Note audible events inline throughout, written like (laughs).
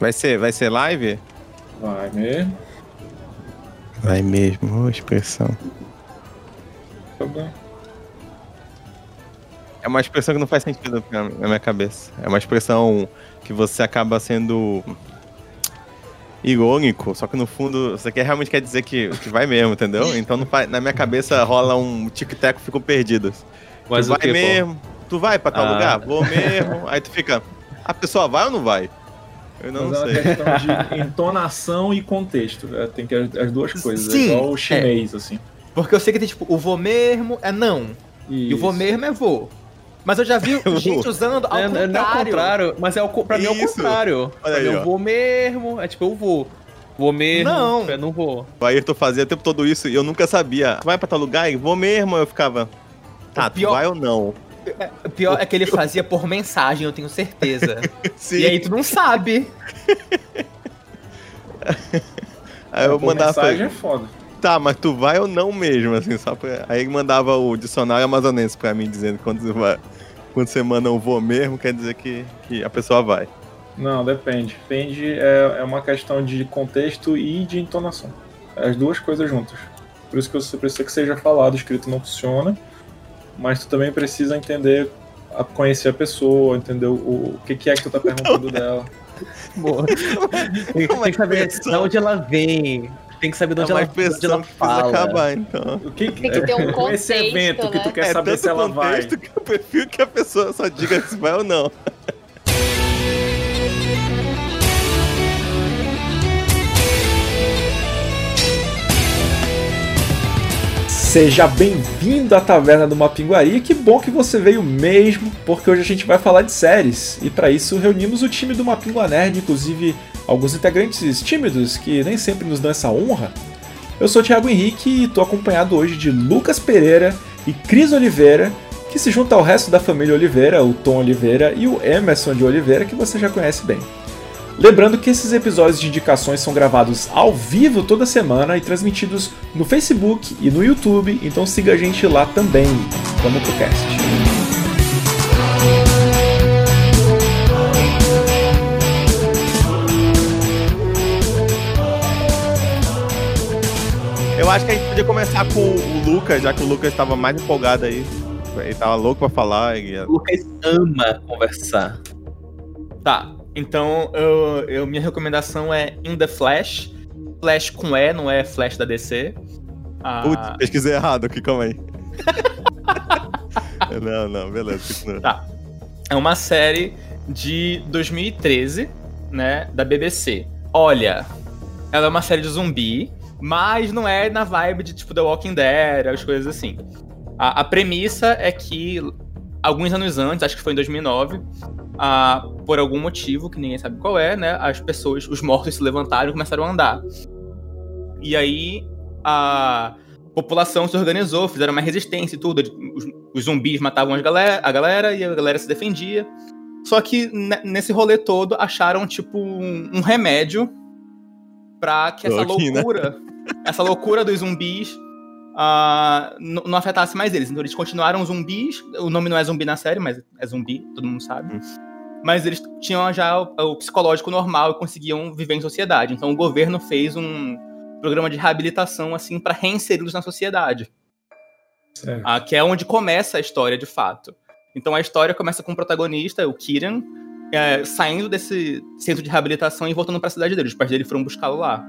Vai ser, vai ser live? Vai mesmo. Vai mesmo, oh, expressão. Tá bem. É uma expressão que não faz sentido na minha cabeça. É uma expressão que você acaba sendo irônico, só que no fundo você quer, realmente quer dizer que, que vai mesmo, entendeu? Então não faz- na minha cabeça rola um tic-tac e fico perdidos. Mas tu vai quê, pô? mesmo? Tu vai pra tal Ah. lugar? Vou mesmo. Aí tu fica, a pessoa vai ou não vai? Eu não Mas é uma sei. questão de entonação e contexto. É, tem que as, as duas coisas. Sim, é igual o chinês, assim. Porque eu sei que tem, tipo, o vou mesmo é não. E o vou Isso. mesmo é vou. Mas eu já vi (laughs) gente usando ao É, contrário. não é ao contrário, mas é o, co- pra mim é o Isso. contrário. Olha mim aí, eu vou mesmo, é tipo, eu vou. Vou mesmo, Não. eu não vou. O Ayrton fazia o tempo todo isso e eu nunca sabia. Tu vai pra tal lugar? E vou mesmo. Eu ficava, tá, O tu pior- vai ou não? O pior é que ele fazia por mensagem, eu tenho certeza. (laughs) Sim. E aí tu não sabe. (laughs) Aí eu Por mandava mensagem é foda. tá, mas tu vai ou não mesmo, assim, só pra... Aí ele mandava o dicionário amazonense pra mim, dizendo que quando você vai... Quando você manda um vou mesmo, quer dizer que, que a pessoa vai. Não, depende. Depende, é, é uma questão de contexto e de entonação. É As duas coisas juntas. Por isso que você precisa que seja falado, escrito não funciona. Mas tu também precisa entender, a- conhecer a pessoa, entender o, o que, que é que tu tá perguntando dela. Boa. (laughs) tem, que saber de onde ela vem. Tem que saber de É onde, uma ela, de onde ela fala. acabar, então. O que, Tem que ter um (laughs) com esse contexto, evento que tu né? quer é saber tanto se ela vai. contexto que eu prefiro que a pessoa só diga se vai ou não. Seja bem-vindo à Taverna do Mapinguari. Que bom que você veio mesmo, porque hoje a gente vai falar de séries. E para isso reunimos o time do Mapingua Nerd, inclusive alguns integrantes tímidos que nem sempre nos dão essa honra. Eu sou o Thiago Henrique e estou acompanhado hoje de Lucas Pereira e Cris Oliveira, que se junta ao resto da família Oliveira, o Tom Oliveira e o Emerson de Oliveira, que você já conhece bem. Lembrando que esses episódios de indicações são gravados ao vivo toda semana e transmitidos no Facebook e no YouTube, então siga a gente lá também. Vamos pro cast. Eu acho que a gente podia começar com o Lucas, já que o Lucas estava mais empolgado aí. Ele tava louco pra falar. E... O Lucas ama conversar. Tá, então eu, eu- minha recomendação é In The Flash. Flash com E, não é Flash da DC. Ah, Putz, pesquisei errado aqui, calma aí. (laughs) não, não, beleza, continua. Tá. É uma série de 2013, né, da BBC. Olha, ela é uma série de zumbi, mas não é na vibe de tipo The Walking Dead, as coisas assim. A, a premissa é que alguns anos antes, acho que foi em 2009, ah, por algum motivo que ninguém sabe qual é, né, as pessoas, os mortos se levantaram e começaram a andar. E aí a população se organizou, fizeram uma resistência e tudo. Os, os zumbis matavam as galera, a galera e a galera se defendia. Só que ne- nesse rolê todo acharam, tipo, um, um remédio pra que essa Cloroquina. loucura, essa loucura dos zumbis n- não afetasse mais eles. Então eles continuaram zumbis. O nome não é zumbi na série, mas é zumbi, todo mundo sabe. Hum. Mas eles tinham já o, o psicológico normal e conseguiam viver em sociedade. Então o governo fez um programa de reabilitação assim para reinseri-los na sociedade. Ah, que é onde começa a história de fato. Então a história começa com o protagonista, o Kiran, é, saindo desse centro de reabilitação e voltando para a cidade dele. Os pais dele foram buscá-lo lá.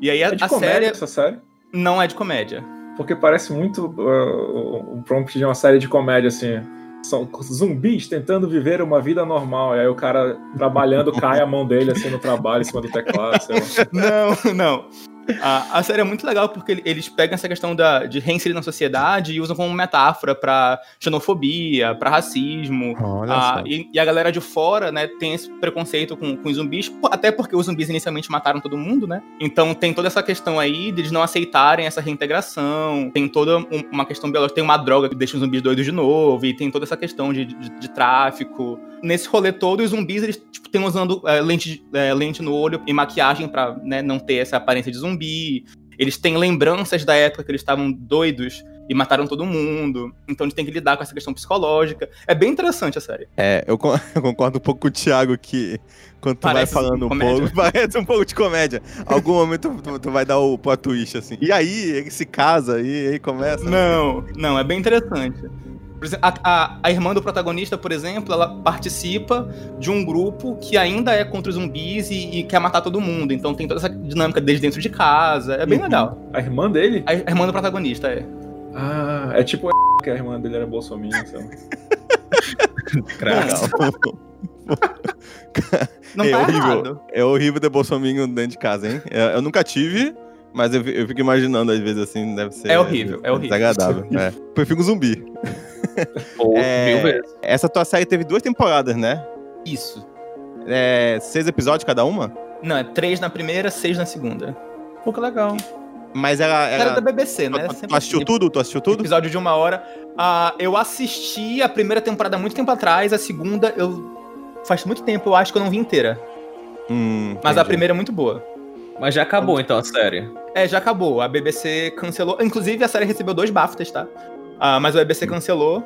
E aí a, É de a comédia série essa série? não é de comédia. Porque parece muito uh, um prompt de uma série de comédia, assim. São zumbis tentando viver uma vida normal. E aí o cara trabalhando cai a mão dele assim no trabalho, em cima do teclado. Não, não. A, a série é muito legal porque ele- eles pegam essa questão da, de reinserir na sociedade e usam como metáfora pra xenofobia, pra racismo. Olha Ah, e, e a galera de fora, né, tem esse preconceito com, com os zumbis, até porque os zumbis inicialmente mataram todo mundo, né? Então tem toda essa questão aí de eles não aceitarem essa reintegração, tem toda um- uma questão biológica, tem uma droga que deixa os zumbis doidos de novo, e tem toda essa questão de, de, de tráfico. Nesse rolê todo, os zumbis, eles tipo, têm usando é, lente, é, lente no olho e maquiagem pra né, não ter essa aparência de zumbi. Eles têm lembranças da época que eles estavam doidos e mataram todo mundo. Então a gente tem que lidar com essa questão psicológica. É bem interessante a série. É, eu, con- (laughs) eu concordo um pouco com o Thiago que quando tu Parece vai falando um comédia. pouco, (laughs) parece um pouco de comédia. Algum momento tu, tu vai dar o plot twist, assim. E aí, ele se casa e aí começa. Não, não, é bem interessante. Por exemplo, a, a- a irmã do protagonista, por exemplo, ela participa de um grupo que ainda é contra os zumbis e, e quer matar todo mundo. Então tem toda essa dinâmica desde dentro de casa. É bem Uhum. legal. A irmã dele? A irmã do protagonista, é. Ah, é tipo (laughs) que a irmã dele era lá. Legal. (laughs) (laughs) Não é tá horrível. errado. É horrível ter Bolsonaro dentro de casa, hein? É, Eu nunca tive, mas eu, eu fico imaginando às vezes assim, deve ser. É horrível, é horrível. Desagradável. é. Prefiro zumbi. Ou É. mil vezes. Essa tua série teve duas temporadas, né? Isso. É, seis episódios cada uma? Não, é três na primeira, seis na segunda. Pô, que legal. Mas ela. Era ela da BBC, tu, né? tu Sempre assistiu assim. tudo? Tu assistiu tudo? Episódio de uma hora. Ah, eu assisti a primeira temporada há muito tempo atrás, a segunda eu. Faz muito tempo, eu acho que eu não vi inteira. Hum, Mas a primeira é muito boa. Mas já acabou então a série. É, já acabou. A BBC cancelou. Inclusive, a série recebeu dois BAFTAs, tá? Ah, mas a BBC cancelou.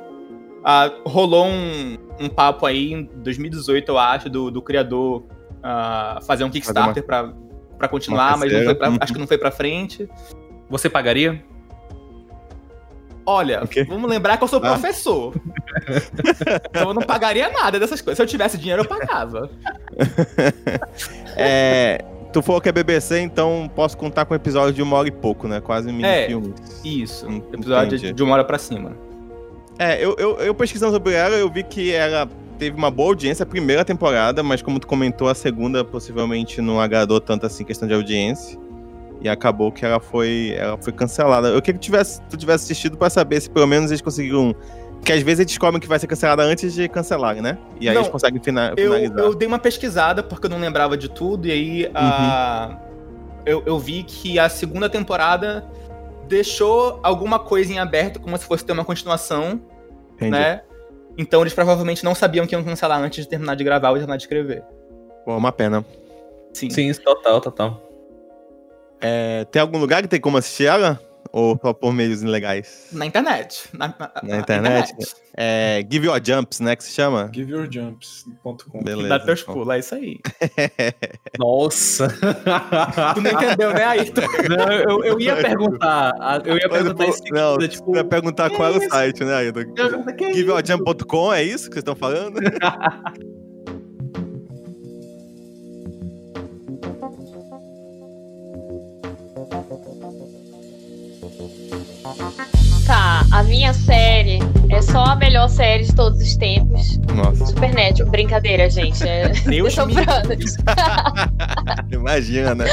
Ah, rolou um, um papo aí em 2018, eu acho, do, do criador ah, fazer um Kickstarter pra, pra continuar, mas não terceira. foi pra- Uhum. acho que não foi pra frente. Você pagaria? Olha, O quê? vamos lembrar que eu sou Ah. professor. (laughs) então eu não pagaria nada dessas coisas. Se eu tivesse dinheiro, eu pagava. (laughs) É, tu falou que é BBC, então posso contar com um episódio de uma hora e pouco, né? Quase um É. mini-filme. Isso. Hum, Episódio entendi. de uma hora pra cima. É, eu, eu, eu pesquisando sobre ela, eu vi que ela teve uma boa audiência a primeira temporada, mas como tu comentou, a segunda possivelmente não agradou tanto assim questão de audiência. E acabou que ela foi, ela foi cancelada. Eu queria que tivesse, tu tivesse assistido pra saber se pelo menos eles conseguiram. Porque às vezes eles descobrem que vai ser cancelada antes de cancelar, né? E aí Não, eles conseguem fina- Eu, finalizar. eu dei uma pesquisada porque eu não lembrava de tudo, e aí a- eu, eu vi que a segunda temporada deixou alguma coisa em aberto, como se fosse ter uma continuação, Entendi. né? Então eles provavelmente não sabiam que iam cancelar antes de terminar de gravar ou terminar de escrever. Pô, uma pena. Sim. Sim, total, total. É, tem algum lugar que tem como assistir ela? Ou só por meios ilegais? Na internet. Na, na- Na internet? É, Give Your Jumps, né? Que se chama? Giveyourjumps.com. Beleza. Dá teus pulos, é isso aí. (laughs) Nossa. Tu não entendeu, né, Ayrton? (laughs) Não, eu, eu ia perguntar. a- Eu ia perguntar seguida, não, tipo. tu vai perguntar qual é o site, né, que GiveYourJump.com, é isso que vocês estão falando? (laughs) a minha série é só a melhor série de todos os tempos. Nossa, Supernatural. Brincadeira, gente. É... (laughs) Deus (laughs) me Sopranos. (laughs) imagina, né?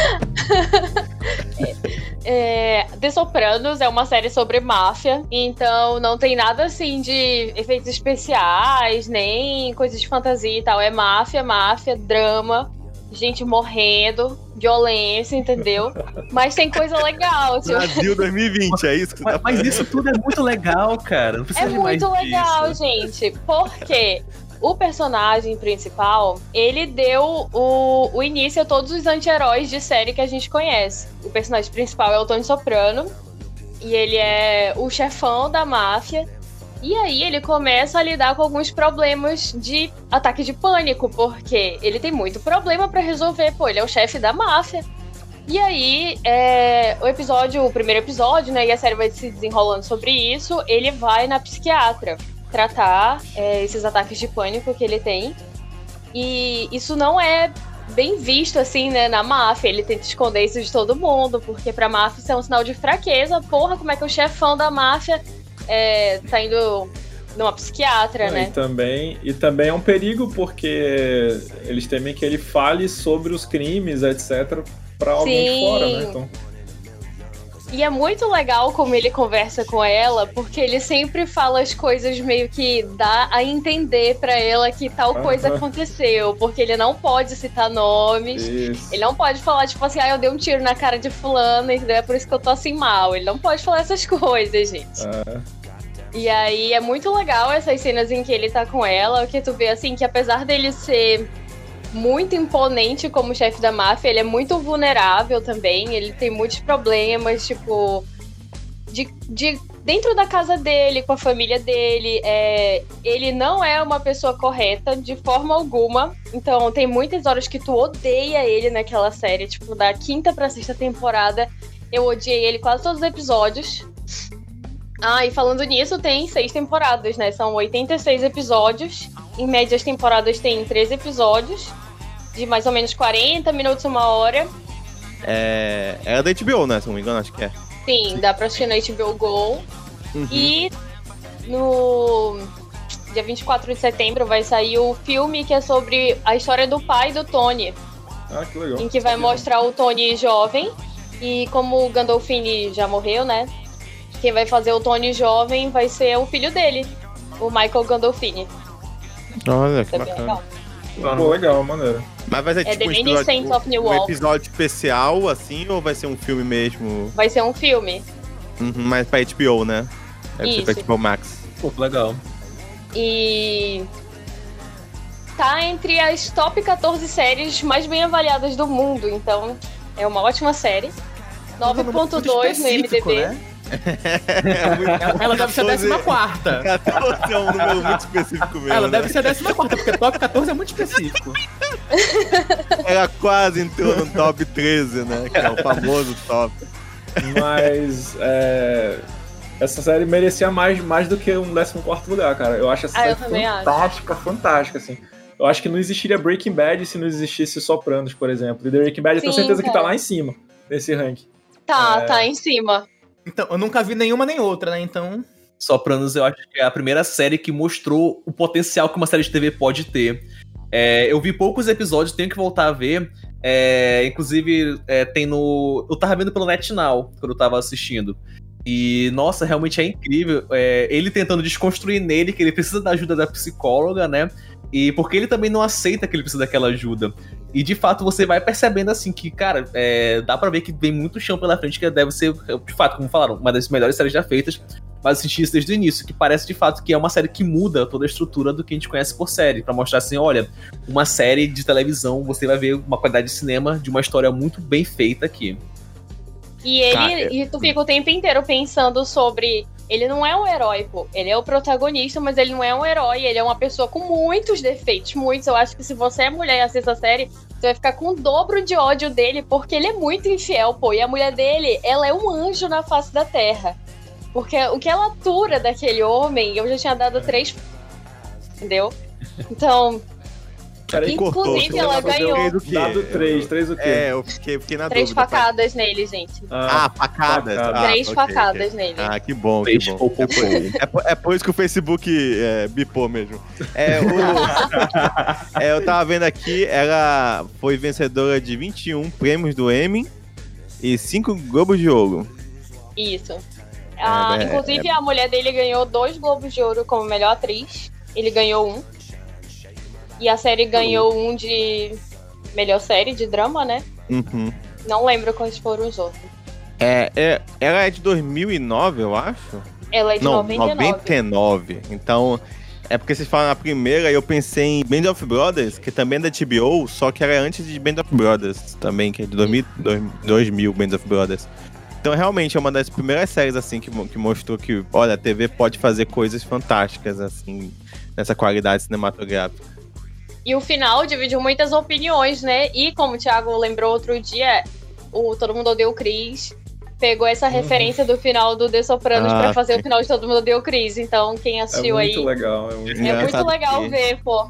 É, The Sopranos é uma série sobre máfia, então não tem nada assim de efeitos especiais, nem coisas de fantasia e tal. É máfia, máfia, drama, gente morrendo, violência, entendeu? Mas tem coisa legal, tipo, Brasil 2020, é isso que você tá Mas, mas isso tudo é muito legal, cara. Não precisa É de mais muito legal, disso. gente, porque o personagem principal, ele deu o, o início a todos os anti-heróis de série que a gente conhece. O personagem principal é o Tony Soprano, e ele é o chefão da máfia. E aí ele começa a lidar com alguns problemas de ataque de pânico, porque ele tem muito problema pra resolver, pô, ele é o chefe da máfia. E aí, é, o episódio, o primeiro episódio, né, e a série vai se desenrolando sobre isso, ele vai na psiquiatra tratar é, esses ataques de pânico que ele tem. E isso não é bem visto, assim, né, na máfia. Ele tenta esconder isso de todo mundo, porque pra máfia isso é um sinal de fraqueza. Porra, como é que o chefão da máfia é, tá indo numa psiquiatra, né? E também, e também é um perigo porque eles temem que ele fale sobre os crimes, etc, pra alguém de fora, né? Então, E é muito legal como ele conversa com ela, porque ele sempre fala as coisas meio que dá a entender pra ela que tal coisa aconteceu, porque ele não pode citar nomes. isso. Ele não pode falar, tipo assim, ah, eu dei um tiro na cara de fulano, entendeu? É por isso que eu tô assim mal. Ele não pode falar essas (laughs) coisas, gente. É, E aí é muito legal essas cenas em que ele tá com ela, que tu vê assim que apesar dele ser muito imponente como chefe da máfia, ele é muito vulnerável também, ele tem muitos problemas, tipo, de, de dentro da casa dele, com a família dele. É, ele não é uma pessoa correta de forma alguma. Então tem muitas horas que tu odeia ele naquela série. Tipo, da quinta pra sexta temporada, eu odiei ele quase todos os episódios. Ah, e falando nisso, tem seis temporadas, né? São 86 episódios. Em média, as temporadas têm 13 episódios, de mais ou menos 40 minutos, uma hora. É, era da HBO, né? Se não me engano, acho que é. Sim, dá pra assistir no HBO Go. Uhum. E no dia 24 de setembro vai sair o filme que é sobre a história do pai do Tony, Ah, que legal. em que vai mostrar o Tony jovem. E como o Gandolfini já morreu, né? Quem vai fazer o Tony jovem vai ser o filho dele, o Michael Gandolfini. Olha, que bem bacana. legal. Pô, legal, maneiro. Mas vai ser É tipo um episódio, Saints of New um episódio especial, assim, ou vai ser um filme mesmo? Vai ser um filme. Uhum, mas pra HBO, né? Deve ser pra Isso. HBO Max. Pô, legal. E tá entre as top 14 séries mais bem avaliadas do mundo, então é uma ótima série. 9.2 no Específico, MDB. né? É muito- Ela, ela deve ser a 14 14. 14 é um número muito específico mesmo. Ela né? deve ser a 14, porque top 14 é muito específico. Ela quase entrou no top 13, né? Que é o famoso top. Mas é, essa série merecia mais, mais do que um 14 lugar, cara. Eu acho essa Ah, série também acho. fantástica, fantástica, assim. Eu acho que não existiria Breaking Bad se não existisse Sopranos, por exemplo. E The Breaking Bad eu tenho Sim, certeza que tá cara. lá em cima, nesse ranking. Tá, É. tá em cima. Então, eu nunca vi nenhuma nem outra, né? Então. Sopranos, eu acho que é a primeira série que mostrou o potencial que uma série de TV pode ter. É, eu vi poucos episódios, tenho que voltar a ver. É, inclusive, é, tem no. Eu tava vendo pelo NetNow quando eu tava assistindo. E, nossa, realmente é incrível. É, ele tentando desconstruir nele que ele precisa da ajuda da psicóloga, né? E porque ele também não aceita que ele precisa daquela ajuda. E de fato você vai percebendo assim que, cara, é, dá pra ver que vem muito chão pela frente, que deve ser, de fato, como falaram, uma das melhores séries já feitas. Mas eu senti isso desde o início, que parece de fato que é uma série que muda toda a estrutura do que a gente conhece por série. Pra mostrar assim, olha, uma série de televisão, você vai ver uma qualidade de cinema de uma história muito bem feita aqui. E ele, Cara, e tu fica o tempo inteiro pensando sobre. Ele não é um herói, pô. Ele é o protagonista, mas ele não é um herói. Ele é uma pessoa com muitos defeitos, muitos. Eu acho que se você é mulher e assiste essa série, você vai ficar com o dobro de ódio dele, porque ele é muito infiel, pô. E a mulher dele, ela é um anjo na face da terra. Porque o que ela atura daquele homem, eu já tinha dado três. Entendeu? Então, Cortou. Inclusive, ela ganhou. quê do quê? Dado 3, 3 o quê? É, eu fiquei, fiquei na três dúvida. facadas nele, gente. Ah, facadas. Facada. Ah, três ok, facadas ok. nele. Ah, que bom, que Três bom. pou, pou. É por, é por isso que o Facebook é, bipou mesmo. É, o- (laughs) é, eu tava vendo aqui, ela foi vencedora de 21 prêmios do Emmy e 5 Globos de Ouro. Isso. Ah, é, inclusive, a mulher dele ganhou dois Globos de Ouro como melhor atriz. Ele ganhou um. E a série ganhou um de melhor série de drama, né? Uhum. Não lembro quais foram os outros. É, é, ela é de 2009, eu acho. Ela é de Não, 99. 99. Então, é porque vocês falam a primeira e eu pensei em Band of Brothers, que também é da TBO, só que era antes de Band of Brothers também, que é de 2000, 2000 Band of Brothers. Então, realmente, é uma das primeiras séries, assim, que, que mostrou que, olha, a TV pode fazer coisas fantásticas, assim, nessa qualidade cinematográfica. E o final dividiu muitas opiniões, né? E como o Thiago lembrou outro dia, o Todo Mundo Odeia o Chris pegou essa referência do final do The Sopranos Ah, pra fazer sim. o final de Todo Mundo Odeia o Chris. Então, quem É assistiu aí. muito legal. É muito... É muito legal que- ver, pô.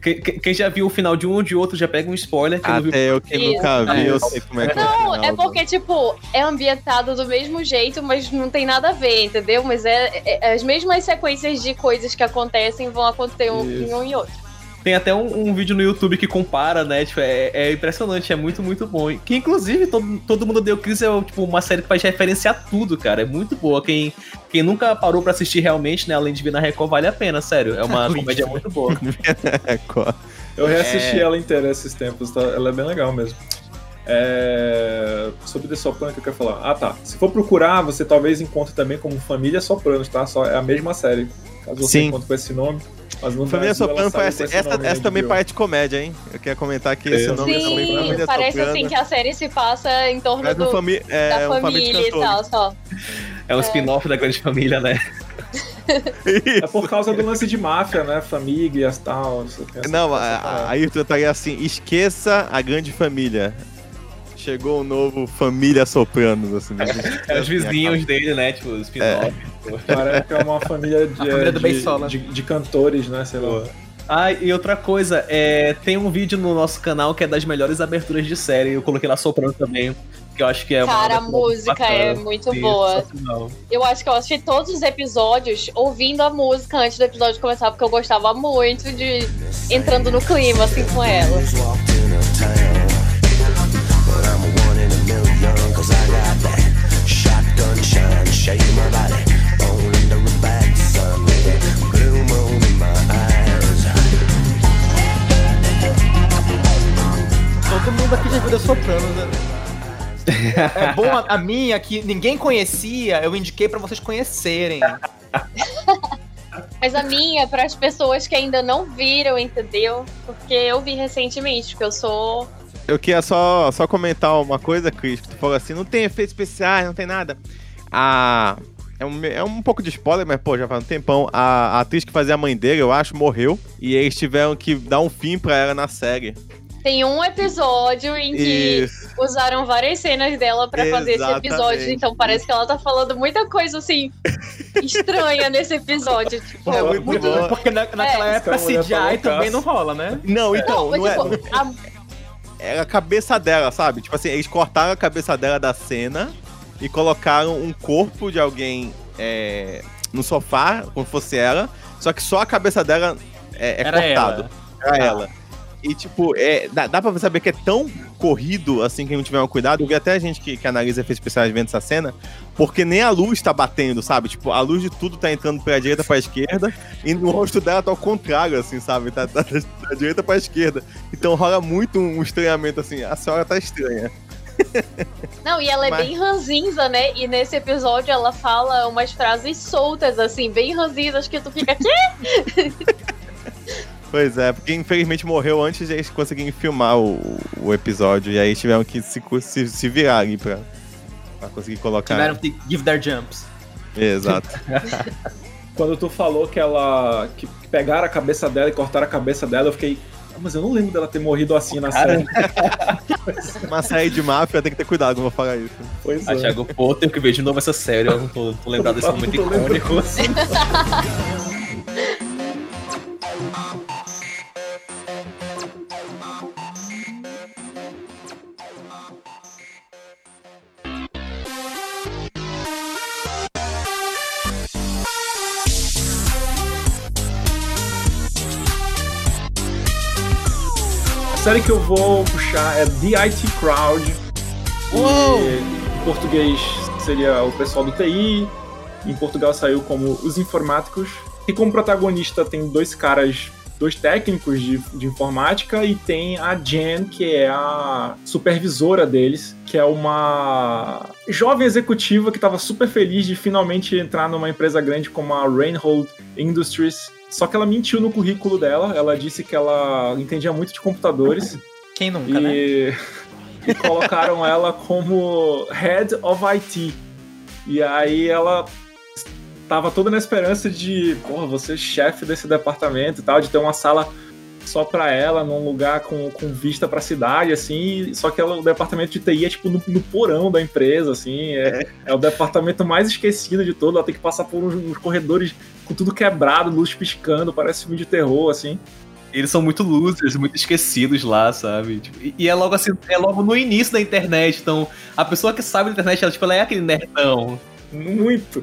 Quem, já viu o final de um ou de outro já pega um spoiler. Viu Até eu que Isso. nunca vi, eu sei como é que é Não, é do- porque, tipo, é ambientado do mesmo jeito, mas não tem nada a ver, entendeu? Mas é, é- as mesmas sequências de coisas que acontecem vão acontecer um, Isso. em um e outro. Tem até um, um vídeo no YouTube que compara, né? Tipo, é, é impressionante, é muito, muito bom. Que inclusive todo, todo mundo deu Chris é tipo, uma série que faz referência a tudo, cara. É muito boa. Quem, quem nunca parou pra assistir realmente, né? Além de ver na Record, vale a pena, sério. É uma comédia muito boa. Eu reassisti É. ela inteira esses tempos, tá? ela é bem legal mesmo. É... Sobre The Soprano que eu quero falar. Ah, tá. Se for procurar, você talvez encontre também como Família Sopranos, tá? Só é a mesma série. Caso você Sim. encontre com esse nome. Mas no Família Soprano parece. esse Essa, nome essa na também parece comédia, hein? Eu queria comentar que esse Sim. nome também Sim, Família parece Soprano. assim que a série se passa em torno do, fami é, da um família e tal, só. É um spin-off da Grande Família, né? É por causa do lance de máfia, né? Famílias e tal. essa- essa- Não, essa a- a- parada. aí eu estaria assim, esqueça a grande família. Chegou o novo Família Sopranos, assim. né? É os vizinhos dele, né? Tipo, os spin-off. Parece que é uma família de, família de, de, de cantores, né? Sei lá. Ah, e outra coisa, é, tem um vídeo no nosso canal que é das melhores aberturas de série. Eu coloquei lá soprando também, que eu acho que é uma. Cara, a muito música é bacana. muito Sim, boa. Eu acho que eu assisti todos os episódios ouvindo a música antes do episódio começar, porque eu gostava muito de entrando no clima, assim, com ela. Todo mundo aqui já viu The Sopranos, né? (laughs) É bom a, a minha que ninguém conhecia, eu indiquei pra vocês conhecerem. Mas a minha, para as pessoas que ainda não viram, entendeu? Porque eu vi recentemente, porque eu sou. Eu queria só, só comentar uma coisa, Cris, que tu falou assim, não tem efeitos especiais, não tem nada. A... É um, é um pouco de spoiler, mas, pô, já faz um tempão. A, a atriz que fazia a mãe dele, eu acho, morreu. E eles tiveram que dar um fim pra ela na série. Tem um episódio em que Isso. usaram várias cenas dela pra fazer esse episódio. Então parece que ela tá falando muita coisa assim (laughs) estranha nesse episódio. Tipo, É muito bom. Porque na- naquela É. época mulher CGI também não rola, né? Não, então, Não, não, é, mas, tipo, a- era a cabeça dela, sabe? Tipo assim, eles cortaram a cabeça dela da cena e colocaram um corpo de alguém é, no sofá, como fosse ela, só que só a cabeça dela é, é Era cortado. Era Tá. ela. E, tipo, é, dá, dá pra saber que é tão corrido, assim, que não tiver um cuidado. Eu vi até gente que, que analisa efeitos especiais vendo essa cena, porque nem a luz tá batendo, sabe? Tipo, a luz de tudo tá entrando pra direita, pra esquerda, e no rosto dela tá ao contrário, assim, sabe? Tá, tá da direita pra esquerda. Então rola muito um estranhamento, assim, a senhora tá estranha. Não, e ela é Mas- bem ranzinza, né? E nesse episódio ela fala umas frases soltas, assim, bem ranzinzas, que tu fica aqui. (laughs) Pois é, porque infelizmente morreu antes de eles conseguirem filmar o, o episódio, e aí tiveram que se, se, se virar ali pra, pra conseguir colocar. Tiveram que give their jumps. Exato. (laughs) Quando tu falou que ela. que pegaram a cabeça dela e cortaram a cabeça dela, eu fiquei. "Ah, Mas eu não lembro dela ter morrido assim na Cara. série. (laughs) Uma série de máfia tem que ter cuidado, não vou falar isso. Pois Ah, é. Thiago, pô, tenho que ver de novo essa série. Eu não tô, tô lembrado desse (laughs) momento icônico. Série que eu vou puxar é The IT Crowd. que Em português seria o pessoal do TI. Em Portugal saiu como Os Informáticos. E como protagonista tem dois caras, dois técnicos de, de informática e tem a Jen, que é a supervisora deles, que é uma jovem executiva que estava super feliz de finalmente entrar numa empresa grande como a Reinhold Industries. Só que ela mentiu no currículo dela. Ela disse que ela entendia muito de computadores. Quem nunca, né? E, e colocaram ela como Head of IT. E aí ela tava toda na esperança de, porra, você chefe desse departamento e tal, de ter uma sala só pra ela, num lugar com, com vista pra cidade, assim, só que ela, o departamento de TI é tipo no, no porão da empresa, assim, é, é o departamento mais esquecido de todo, ela tem que passar por uns, uns corredores com tudo quebrado, luz piscando, parece filme de terror, assim. Eles são muito losers, muito esquecidos lá, sabe? Tipo, e, é logo assim, é logo no início da internet. Então, a pessoa que sabe da internet, ela, tipo, ela é aquele nerdão. Muito.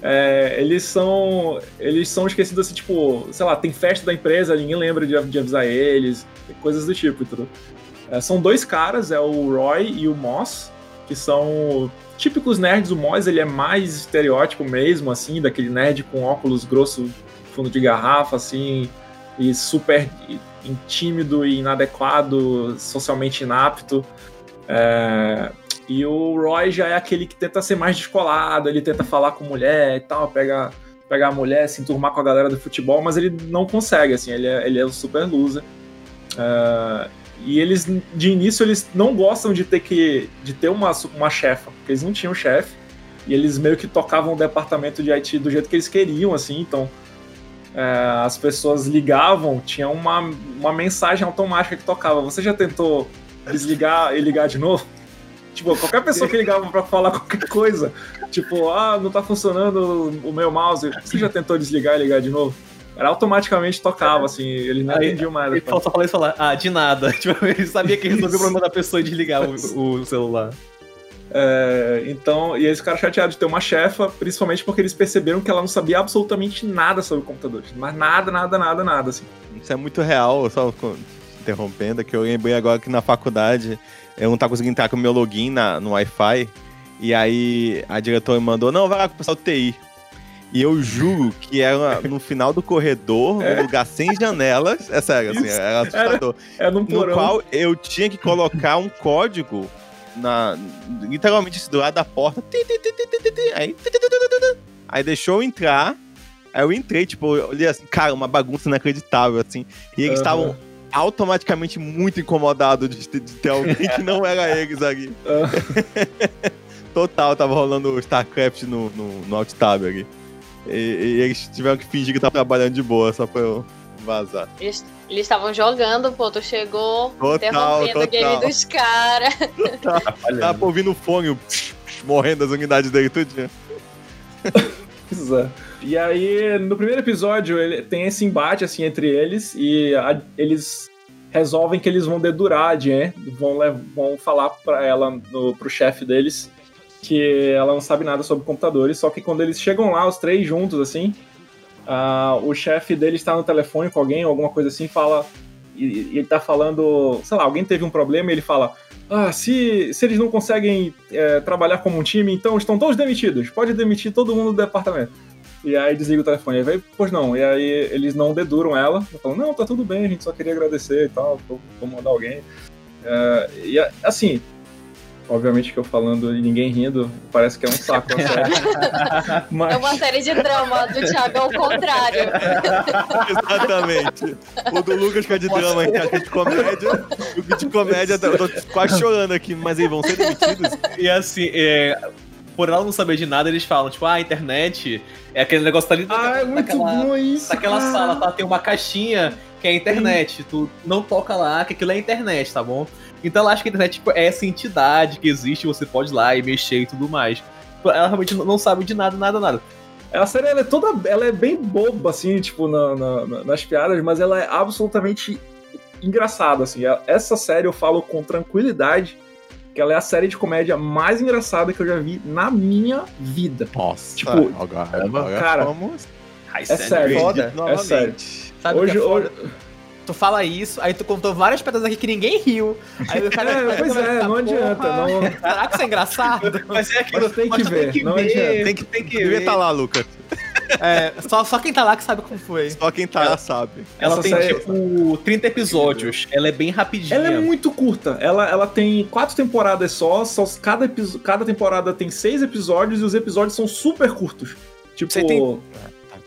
É, eles são eles são esquecidos assim, tipo, sei lá, tem festa da empresa, ninguém lembra de, de avisar eles, coisas do tipo, entendeu? É, são dois caras, é o Roy e o Moss, que são típicos nerds. O Moss ele é mais estereótipo mesmo, assim, daquele nerd com óculos grosso, fundo de garrafa, assim, e super tímido e inadequado, socialmente inapto. É, e o Roy já é aquele que tenta ser mais descolado, ele tenta falar com mulher e tal, pega, pegar a mulher, se enturmar com a galera do futebol, mas ele não consegue, assim, ele é, ele é um super loser. É, e eles, de início, eles não gostam de ter que de ter uma, uma chefa, porque eles não tinham chefe. E eles meio que tocavam o departamento de IT do jeito que eles queriam, assim, então é, as pessoas ligavam, tinha uma, uma mensagem automática que tocava. Você já tentou desligar e ligar de novo? Tipo, qualquer pessoa que ligava pra falar qualquer coisa, tipo, ah, não tá funcionando o meu mouse, você já tentou desligar e ligar de novo? Era automaticamente tocava, assim, eles não Aí- entendiam mais. Ele só falou isso falar, ah, de nada. (laughs) Tipo, ele sabia que resolveu o problema da pessoa e desligar o, o celular. É, então, e eles ficaram chateados de ter uma chefa, principalmente porque eles perceberam que ela não sabia absolutamente nada sobre computadores. Mas nada, nada, nada, nada, assim. Isso é muito real, só interrompendo, que eu lembrei agora que na faculdade eu não tava conseguindo entrar com o meu login na, no Wi-Fi. E aí a diretora me mandou, não, vai lá com o pessoal do TI. E eu juro que era no final do corredor, É? num lugar sem janelas. É sério, assim, era assustador. É num no porão. qual eu tinha que colocar um código na literalmente do lado da porta. Aí, aí deixou eu entrar. Aí eu entrei, tipo, eu olhei assim, cara, uma bagunça inacreditável, assim. E eles estavam automaticamente muito incomodados de, ter- de ter alguém que não era eles ali. (laughs) Ah, (laughs) Total, tava rolando o StarCraft no, no, no Alt Tab ali. E, e eles tiveram que fingir que tava trabalhando de boa, só pra eu vazar. Eles estavam jogando, pô, tu chegou, Total, interrompendo o game total. dos caras. (laughs) Tava ouvindo o fone, o psh, psh, morrendo as unidades dele tudinho. é. E aí, no primeiro episódio, ele tem esse embate, assim, entre eles, e a- eles resolvem que eles vão dedurar a Jen, vão, vão falar pra ela, no, pro chefe deles, que ela não sabe nada sobre computadores, só que quando eles chegam lá, os três juntos, assim, ah, o chefe deles está no telefone com alguém, alguma coisa assim, fala. E, e ele tá falando. Sei lá, alguém teve um problema e ele fala. Ah, se, se eles não conseguem é, trabalhar como um time, então estão todos demitidos. Pode demitir todo mundo do departamento. E aí desliga o telefone. Aí vai, pois não. E aí eles não deduram ela. Falam, não, tá tudo bem, a gente só queria agradecer e tal. Vou, mandar alguém. É, e assim, obviamente que eu falando e ninguém rindo, parece que é um saco a (laughs) série. Mas, É uma série de drama do Thiago ao contrário. (laughs) Exatamente. O do Lucas que é de drama, que é de comédia. O que de comédia, eu tô quase chorando aqui, mas aí vão ser demitidos? E assim, é, por ela não saber de nada, eles falam, tipo, ah, a internet é aquele negócio que tá ali ah, é muito naquela, bom isso. naquela cara. sala, tá? Tem uma caixinha que é a internet. Tu não toca lá, que aquilo é a internet, tá bom? Então ela acha que a internet tipo, é essa entidade que existe, você pode ir lá e mexer e tudo mais. Tipo, Ela realmente não- sabe de nada, nada, nada. A série ela é toda. Ela é bem boba, assim, tipo, na- na- na- nas piadas, mas ela é absolutamente engraçada, assim. A- Essa série eu falo com tranquilidade que ela é a série de comédia mais engraçada que eu já vi na minha vida. Nossa, Tipo, agora, cara, vamos É sério. É sério. Sabe o que Hoje, é foda? hoje, Tu fala isso, aí tu contou várias pedras aqui que ninguém riu. Aí o cara. É, pois é, não Porra, adianta, não- Será que isso é engraçado? (laughs) Mas é aquilo, Mas tem que ver, não adianta. tem que, tem que devia ver. estar lá, Lucas. (laughs) É, só, só quem tá lá que sabe como foi. Só quem tá lá sabe. Ela Essa tem, série- tipo, 30 episódios. Ela é bem rapidinha. Ela é muito curta. Ela, ela tem quatro temporadas só, só cada, cada temporada tem seis episódios e os episódios são super curtos. Tipo. Você tem-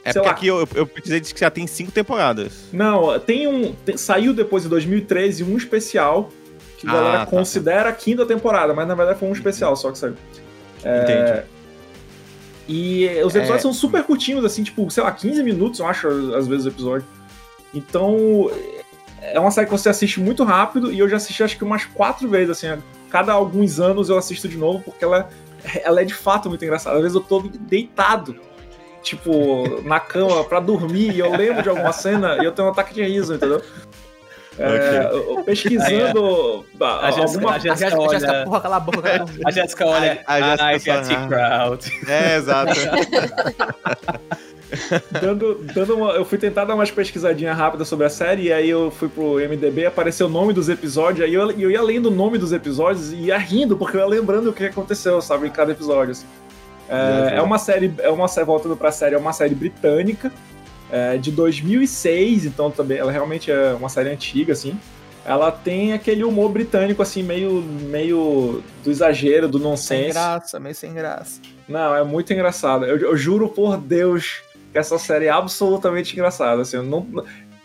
É Sei porque lá. aqui eu, eu precisei dizer que já tem cinco temporadas. Não, tem um. tem- saiu depois de 2013 um especial que a Ah, galera tá, considera a quinta temporada, mas na verdade foi um especial só que saiu. É, Entendi. E os episódios É. são super curtinhos, assim, tipo, sei lá, 15 minutos, eu acho, às vezes, o episódio. Então, é uma série que você assiste muito rápido e eu já assisti acho que umas quatro vezes, assim. a Cada alguns anos eu assisto de novo, porque ela, ela é de fato muito engraçada. Às vezes eu tô deitado, tipo, na cama pra dormir e eu lembro de alguma cena e eu tenho um ataque de riso, entendeu? É, pesquisando a- A Jéssica- alguma a A Jéssica olha- Jéssica, porra, cala a boca. A (laughs) Jéssica olha. A- a Jéssica I you crowd. É, exato. (laughs) dando, dando uma, eu fui tentar dar umas pesquisadinhas rápidas sobre a série, e aí eu fui pro MDB, apareceu o nome dos episódios, aí eu, eu ia lendo o nome dos episódios e ia rindo, porque eu ia lembrando o que aconteceu, sabe, em cada episódio. assim. É, é uma série, é uma série, voltando pra série, é uma série britânica, é, de 2006, então também, ela realmente é uma série antiga, assim. Ela tem aquele humor britânico, assim, meio, meio do exagero, do Sem nonsense. graça, meio sem graça. Não, é muito engraçado. Eu, eu juro por Deus que essa série é absolutamente engraçada. Assim, eu não,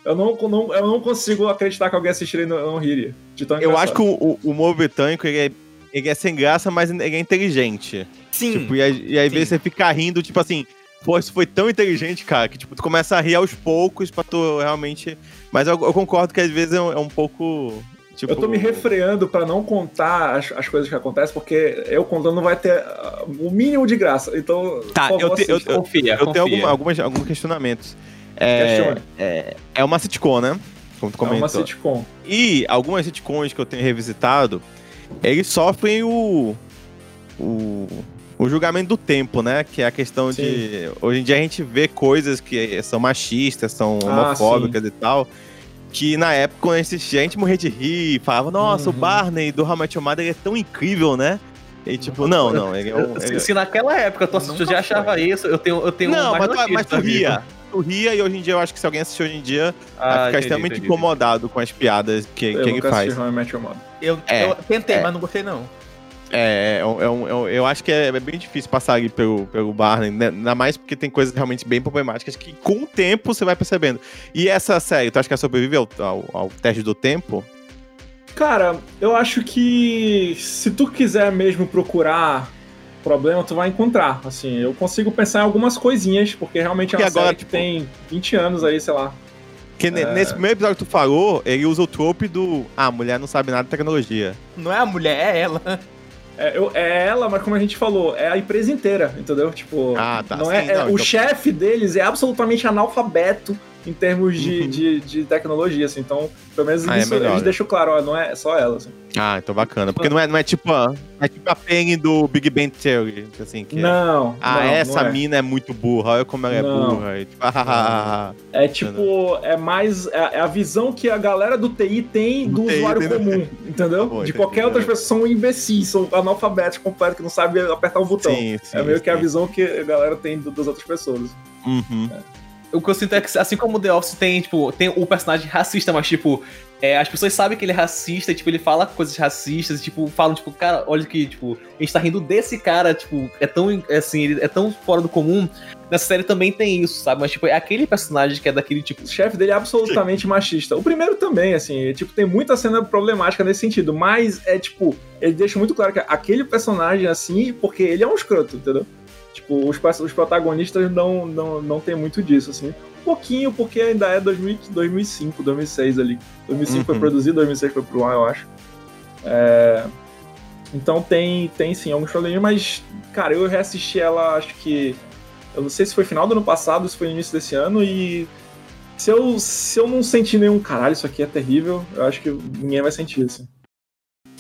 eu não, não- eu não consigo acreditar que alguém assistiria e não, não riria. De tão Eu acho que o, o humor britânico ele é, ele é sem graça, mas ele é inteligente. Sim. Tipo, e aí, e aí às vezes você fica rindo, tipo assim, pô, isso foi tão inteligente, cara, que tipo, tu começa a rir aos poucos pra tu realmente. Mas eu, eu concordo que às vezes é um, é um pouco. Tipo, Eu tô me refreando pra não contar as, as coisas que acontecem, porque eu contando não vai ter ah, o mínimo de graça. Então, Tá, por eu te- eu- assista. confia, Eu tenho confia. alguma- algumas, alguns questionamentos. É, Questione. é, é uma sitcom, né? Como tu É uma comentou. sitcom. E algumas sitcoms que eu tenho revisitado, eles sofrem o, o, o julgamento do tempo, né? Que é a questão Sim. de. Hoje em dia a gente vê coisas que são machistas, são Ah, homofóbicas e tal. Que na época, quando a gente assistia, a gente morria de rir, falava, nossa, Uhum. o Barney do How Mother ele é tão incrível, né? E tipo, não, não, ele é um. Se, ele- se naquela época tu já achava isso, eu tenho, eu tenho Não, mas, tu- mas tu pra vir. Ria. Tu ria e hoje em dia eu acho que se alguém assistir hoje em dia, vai Ah, ficar entendi, extremamente entendi. incomodado com as piadas que, Eu que ele faz. Eu, É, eu tentei, é. mas não gostei, não. É, é, um- é um- é um- eu acho que é, é bem difícil passar ali pelo, pelo Barney, né? ainda mais porque tem coisas realmente bem problemáticas que com o tempo você vai percebendo. E essa série, tu acha que ela sobrevive ao, ao, ao teste do tempo? Cara, eu acho que se tu quiser mesmo procurar problema, tu vai encontrar. Assim, eu consigo pensar em algumas coisinhas, porque realmente é uma agora, série que tipo- tem 20 anos aí, sei lá. Porque ne- nesse primeiro episódio que tu falou, ele usa o trope do Ah, a mulher não sabe nada de tecnologia. Não é a mulher, é ela. É, eu- é ela, mas como a gente falou, é a empresa inteira, entendeu? Tipo, Ah, tá, não é, sim, é- não, o então- chefe deles é absolutamente analfabeto em termos de, Uhum. de, de tecnologia, assim. Então, pelo menos Ah, é isso melhor, eles né? deixam claro, ó, não é só ela, assim. Ah, então bacana. Porque não é, não é tipo a. É tipo a Penny do Big Bang Theory. Assim, que é, Não, Ah, não, essa não é. mina é muito burra, olha como ela é Não. burra. E, tipo, (laughs) ah, É tipo, é mais. É, é a visão que a galera do TI tem do, Do TI usuário tem, né? comum, entendeu? Tá bom, de qualquer outra pessoa são imbecis, são analfabetos completos que não sabem apertar o botão. sim, sim. é meio que a sim. visão que a galera tem do- das outras pessoas. Uhum. O que eu sinto é que, assim como The Office tem, tipo, tem o personagem racista, mas, tipo, é, as pessoas sabem que ele é racista, e, tipo, ele fala coisas racistas, e, tipo, falam, tipo, cara, olha que, tipo, a gente tá rindo desse cara, tipo, é tão, é, assim, ele é tão fora do comum. Nessa série também tem isso, sabe? Mas, tipo, é aquele personagem que é daquele, tipo, O chefe dele é absolutamente machista. O primeiro também, assim, tipo, tem muita cena problemática nesse sentido, mas é tipo, ele deixa muito claro que aquele personagem é assim, porque ele é um escroto, entendeu? Tipo, os, os protagonistas não, não, não tem muito disso, assim. Um pouquinho, porque ainda é 2000, 2005, 2006 ali. 2005 foi Uhum. produzido, 2006 foi pro ar, eu acho. É, Então tem, tem sim alguns probleminhas, mas, cara, eu reassisti ela, acho que. Eu não sei se foi final do ano passado, se foi início desse ano, e se eu, se eu não sentir nenhum caralho, isso aqui é terrível, eu acho que ninguém vai sentir, assim.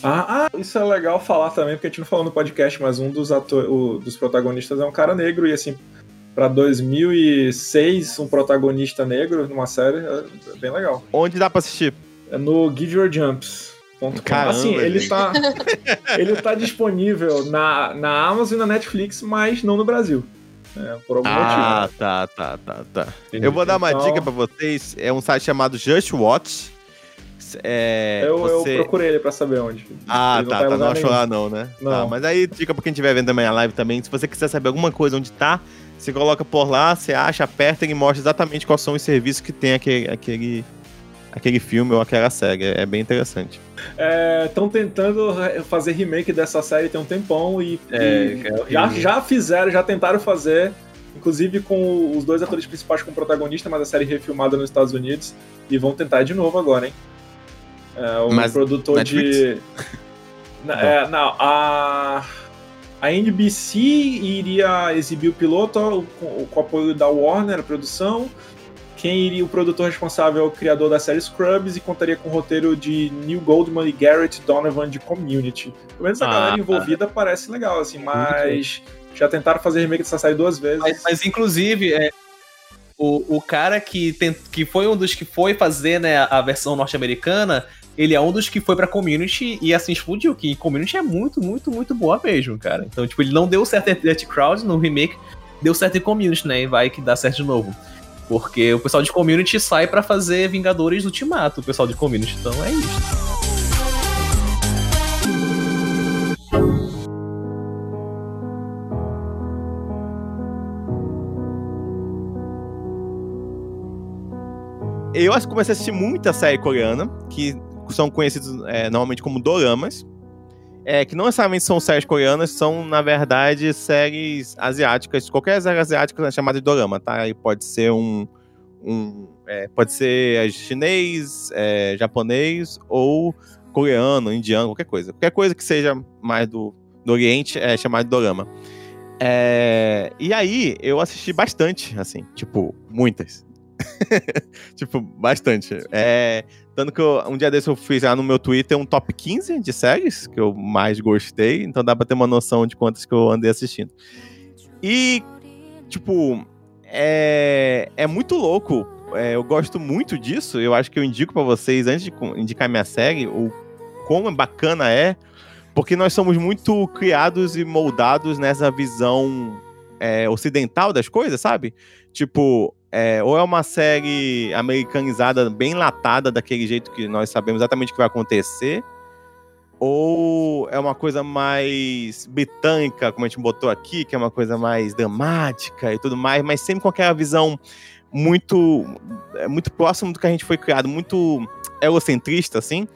Ah, ah, isso é legal falar também, porque a gente não falou no podcast, mas um dos, ator, dos protagonistas é um cara negro, e assim, pra 2006, um protagonista negro numa série é é bem legal. Onde dá pra assistir? É no Give Your Jumps. Caramba, assim, ele tá, (laughs) ele tá disponível na, na Amazon e na Netflix, mas não no Brasil. É, por algum Ah, tá, tá, tá, tá. motivo. Eu vou dar uma Então, dica pra vocês. É um site chamado Just Watch. É, Eu, eu você... procurei ele pra saber onde. Ah, Ele tá, em tá. lugar Não achou lá não, né? Não. Tá, mas aí dica pra quem estiver vendo também a live também. Se você quiser saber alguma coisa onde tá, você coloca por lá, você acha, aperta e mostra exatamente quais são os serviços que tem aquele, aquele, aquele filme ou aquela série. É bem interessante. Estão tentando re- fazer remake dessa série tem um tempão e, É, e é já, já fizeram, já tentaram fazer, inclusive com os dois atores principais como protagonista, mas a série refilmada nos Estados Unidos, e vão tentar de novo agora, hein? É, o Mas produtor de. Na- é, não, a. A NBC iria exibir o piloto com, com o apoio da Warner, a produção. Quem iria o produtor responsável é o criador da série Scrubs e contaria com o roteiro de Neil Goldman e Garrett Donovan de Community. Pelo menos a Ah, galera tá. envolvida parece legal, assim, mas já tentaram fazer remake dessa série duas vezes. Mas, mas, inclusive, é, o, o cara que, tem, que foi um dos que foi fazer né, a versão norte-americana, ele é um dos que foi pra Community e assim explodiu. Que Community é muito, muito, muito boa mesmo, cara. Então, tipo, ele não deu certo em Death Crowd no remake, deu certo em Community, né? E vai que dá certo de novo. Porque o pessoal de Community sai pra fazer Vingadores Ultimato, o pessoal de Community. Então é isso. Eu comecei a assistir muita série coreana, que são conhecidos é, normalmente como doramas. é, que não necessariamente são séries coreanas, são, na verdade, séries asiáticas. Qualquer série asiática é chamada de dorama, tá? E pode ser um. um é, pode ser chinês, é, japonês ou coreano, indiano, qualquer coisa. Qualquer coisa que seja mais do, do Oriente é chamada de dorama. É, e aí, eu assisti bastante, assim, tipo, muitas. (laughs) tipo, bastante. É, tanto que eu, um dia desse eu fiz lá no meu Twitter um top 15 de séries que eu mais gostei, então dá pra ter uma noção de quantas que eu andei assistindo. E, tipo, é, é muito louco. É, eu gosto muito disso. Eu acho que eu indico para vocês, antes de indicar minha série, o quão bacana é, porque nós somos muito criados e moldados nessa visão é, ocidental das coisas, sabe? Tipo, é, ou é uma série americanizada, bem latada, daquele jeito que nós sabemos exatamente o que vai acontecer, ou é uma coisa mais britânica, como a gente botou aqui, que é uma coisa mais dramática e tudo mais, mas sempre com aquela visão muito, é, muito próximo do que a gente foi criado, muito egocentrista, assim.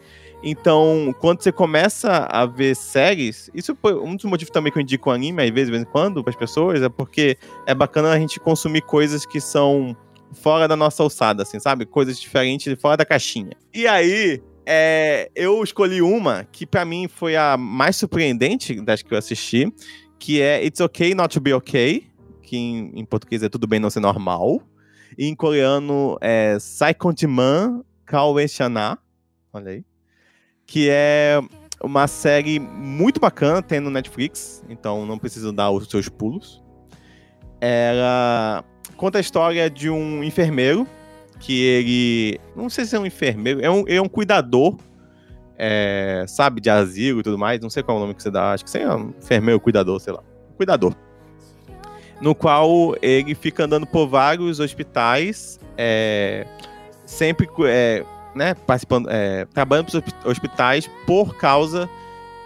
Então, quando você começa a ver séries, isso foi um dos motivos também que eu indico anime, às vezes, de vez em quando, para as pessoas, é porque é bacana a gente consumir coisas que são fora da nossa alçada, assim, sabe? Coisas diferentes, fora da caixinha. E aí, é, eu escolhi uma que para mim foi a mais surpreendente das que eu assisti, que é It's Okay Not to Be Okay, que em, em português é Tudo Bem Não Ser Normal, e em coreano é Saikontiman Kaoeshana, olha aí que é uma série muito bacana, tem no Netflix, então não preciso dar os seus pulos. Ela conta a história de um enfermeiro que ele. Não sei se é um enfermeiro, é um, é um cuidador, é, sabe, de asilo e tudo mais. Não sei qual é o nome que você dá, acho que você é um enfermeiro, cuidador, sei lá. Cuidador. No qual ele fica andando por vários hospitais, é, sempre é, né, participando, é, trabalhando para os hospitais por causa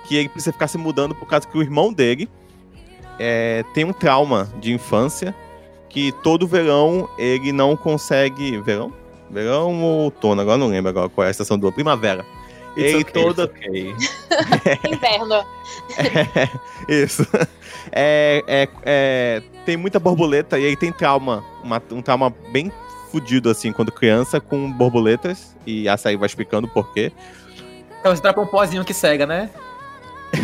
que ele precisa ficar se mudando por causa que o irmão dele é, tem um trauma de infância que todo verão ele não consegue. Verão? Verão ou outono? Agora não lembro agora qual é a estação do ano. Primavera. It's ele okay, toda. okay. (laughs) Inverno. É, isso. É, é, é, tem muita borboleta e ele tem trauma. uma- um trauma bem fudido, assim, quando criança, com borboletas. E a série vai explicando o porquê. Então você trapa um pozinho que cega, né?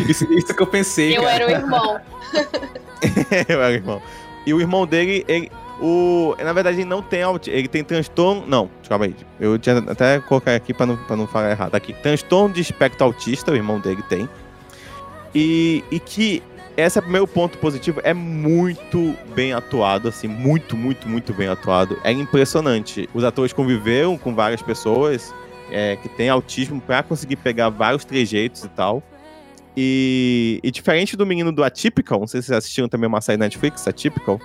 Isso, isso que eu pensei, Eu cara. era o irmão. (laughs) (laughs) Eu era o irmão. E o irmão dele, ele, o, na verdade, ele não tem auti- ele tem transtorno. Não, calma aí. Eu tinha até colocar aqui pra não, pra não falar errado. Aqui, transtorno de espectro autista, o irmão dele tem. E, e que esse é o primeiro ponto positivo, é muito bem atuado, assim, muito, muito, muito bem atuado. É impressionante. Os atores conviveram com várias pessoas é, que têm autismo pra conseguir pegar vários trejeitos e tal. E, e diferente do menino do Atypical, não sei se vocês assistiram também uma série Netflix, Atypical,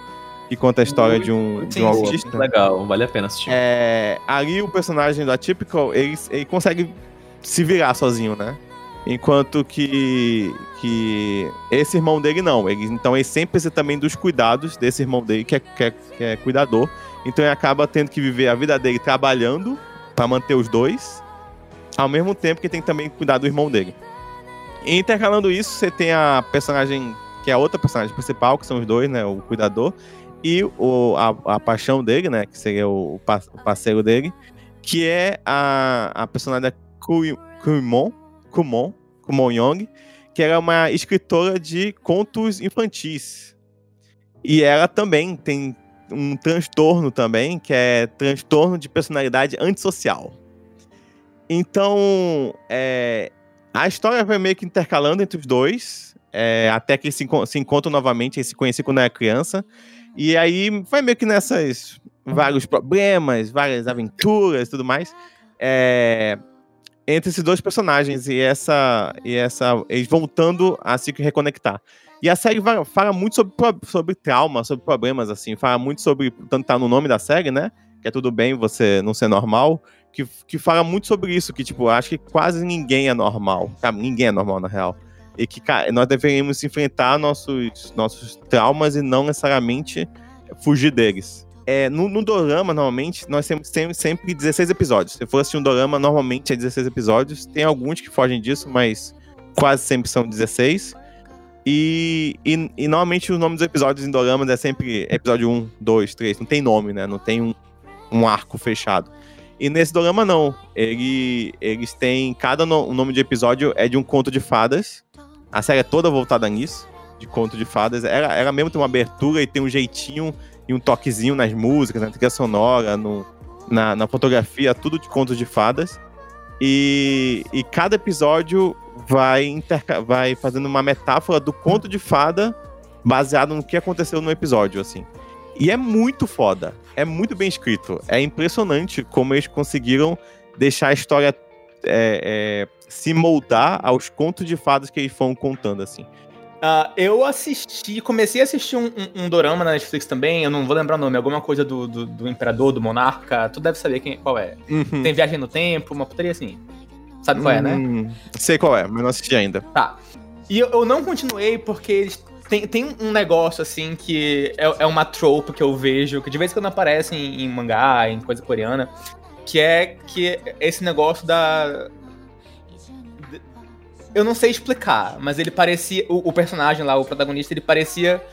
que conta a história de um, de um sim, autista. Legal, vale a pena assistir. É, ali o personagem do Atypical, ele, ele consegue se virar sozinho, né? Enquanto que, que esse irmão dele não. Ele, então ele sempre precisa também dos cuidados desse irmão dele, que é, que é, que é cuidador. Então ele acaba tendo que viver a vida dele trabalhando pra manter os dois, ao mesmo tempo que tem que também cuidar do irmão dele. E intercalando isso, você tem a personagem, que é a outra personagem principal, que são os dois, né? O cuidador, e o, a, a paixão dele, né? Que seria o, o parceiro dele, que é a, a personagem Kui- Kumon, Kumon, Kumon Young, que era uma escritora de contos infantis. E ela também tem um transtorno também, que é transtorno de personalidade antissocial. Então, é, a história vai meio que intercalando entre os dois, é, até que eles se, se encontram novamente, eles se conheciam quando era criança. E aí vai meio que nessas vários problemas, várias aventuras tudo mais. é, entre esses dois personagens e essa e essa eles voltando a se reconectar. E a série fala muito sobre, sobre trauma, sobre problemas assim, fala muito sobre tanto tá no nome da série, né? Que é tudo bem você não ser normal, que, que fala muito sobre isso, que tipo, acho que quase ninguém é normal? Ninguém é normal na real. E que cara, nós deveríamos enfrentar nossos nossos traumas e não necessariamente fugir deles. É, no, no dorama, normalmente, nós temos sempre, sempre 16 episódios. Se for assistir um dorama, normalmente é 16 episódios. Tem alguns que fogem disso, mas quase sempre são 16. E, e, e normalmente o nome dos episódios em doramas é sempre episódio 1, 2, 3. Não tem nome, né? Não tem um, um arco fechado. E nesse dorama não. Ele, eles têm. Cada no, nome de episódio é de um conto de fadas. A série é toda voltada nisso, de conto de fadas. Era, era mesmo tem uma abertura e tem um jeitinho e um toquezinho nas músicas, na trilha sonora, no, na, na fotografia, tudo de contos de fadas. E, e cada episódio vai, vai fazendo uma metáfora do conto de fada baseado no que aconteceu no episódio, assim. E é muito foda. É muito bem escrito. É impressionante como eles conseguiram deixar a história é, é, se moldar aos contos de fadas que eles foram contando, assim. Ah, eu assisti, comecei a assistir um, um, um dorama na Netflix também, eu não vou lembrar o nome, alguma coisa do, do, do Imperador, do Monarca, tu deve saber quem, qual é. Uhum. Tem Viagem no Tempo, uma putaria assim. Sabe qual é, né? Hum, Sei qual é, mas não assisti ainda. Tá. E eu, eu não continuei porque eles tem, tem um negócio assim que é, é uma trope que eu vejo, que de vez em quando aparece em, em mangá, em coisa coreana, que é que esse negócio da. Eu não sei explicar, mas ele parecia. O, o personagem lá, o protagonista, ele parecia.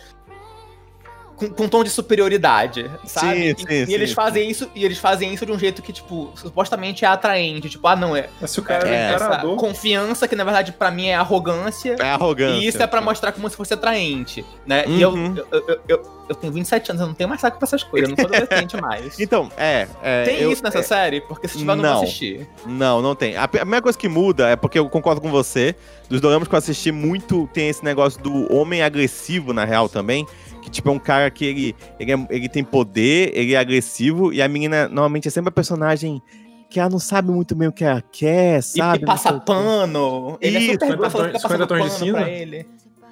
Com, com um tom de superioridade, sabe? Sim, E- sim, e, sim, eles sim. fazem isso e eles fazem isso de um jeito que, tipo, supostamente é atraente. Tipo, ah, não, é. Mas se o cara é, É, Essa confiança que, na verdade, pra mim é arrogância. É arrogância. E isso é pra mostrar como se fosse atraente, né? E eu, Uhum. eu, eu, eu, eu tenho 27 anos, eu não tenho mais saco pra essas coisas, eu não sou (laughs) adolescente mais. Então, é. é, tem eu- isso nessa é, série? Porque se tiver, eu não Não. vou assistir. Não, não tem. A, a primeira coisa que muda é porque eu concordo com você. Dos doramas que eu assisti muito, tem esse negócio do homem agressivo, na real, também. Tipo, é um cara que ele, ele, é- ele tem poder, ele é agressivo, e a menina, normalmente, é sempre a personagem que ela não sabe muito bem o que ela quer, sabe? e passa pano. Ele Isso, é super 50 grosso, ela tons- fica 50 passando tons de pano cinza? pra ele.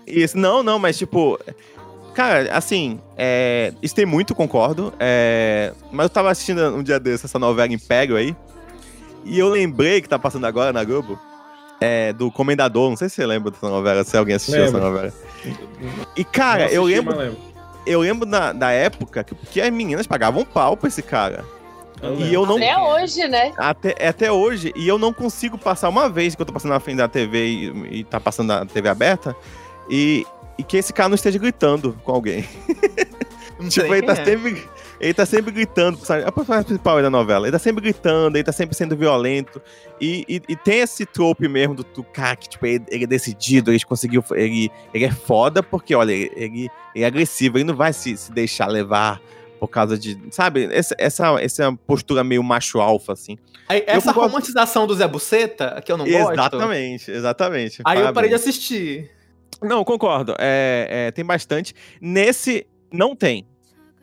Isso, não, não, mas tipo. Cara, assim, é, isso tem muito, concordo. é, mas eu tava assistindo um dia desse essa novela Império aí. E eu lembrei que tá passando agora na Globo. É, do Comendador. Não sei se você lembra dessa novela, se alguém assistiu essa Lembro. novela. E, cara, não eu assisti, lembro, eu lembro da, da época que, que as meninas pagavam pau pra esse cara. Eu E eu não. Até hoje, né? Até, é até hoje, e eu não consigo passar uma vez que eu tô passando na frente da TV e, e tá passando na TV aberta, e, e que esse cara não esteja gritando com alguém. Não sei tipo, ele tá, é. sempre, ele tá sempre gritando, sabe? É o personagem principal da novela. Ele tá sempre gritando, ele tá sempre sendo violento. E, e, e tem esse trope mesmo do, do cara que, tipo, ele, ele é decidido, ele conseguiu. Ele, ele é foda porque, olha, ele, ele, ele é agressivo, ele não vai se, se deixar levar por causa de. Sabe? Essa, essa, essa postura meio macho alfa, assim. Aí, essa concordo. romantização do Zé Buceta, que eu não gosto. Exatamente, exatamente. Aí eu parei de Parabéns. assistir. Não, concordo. É, é, tem bastante. Nesse, não tem.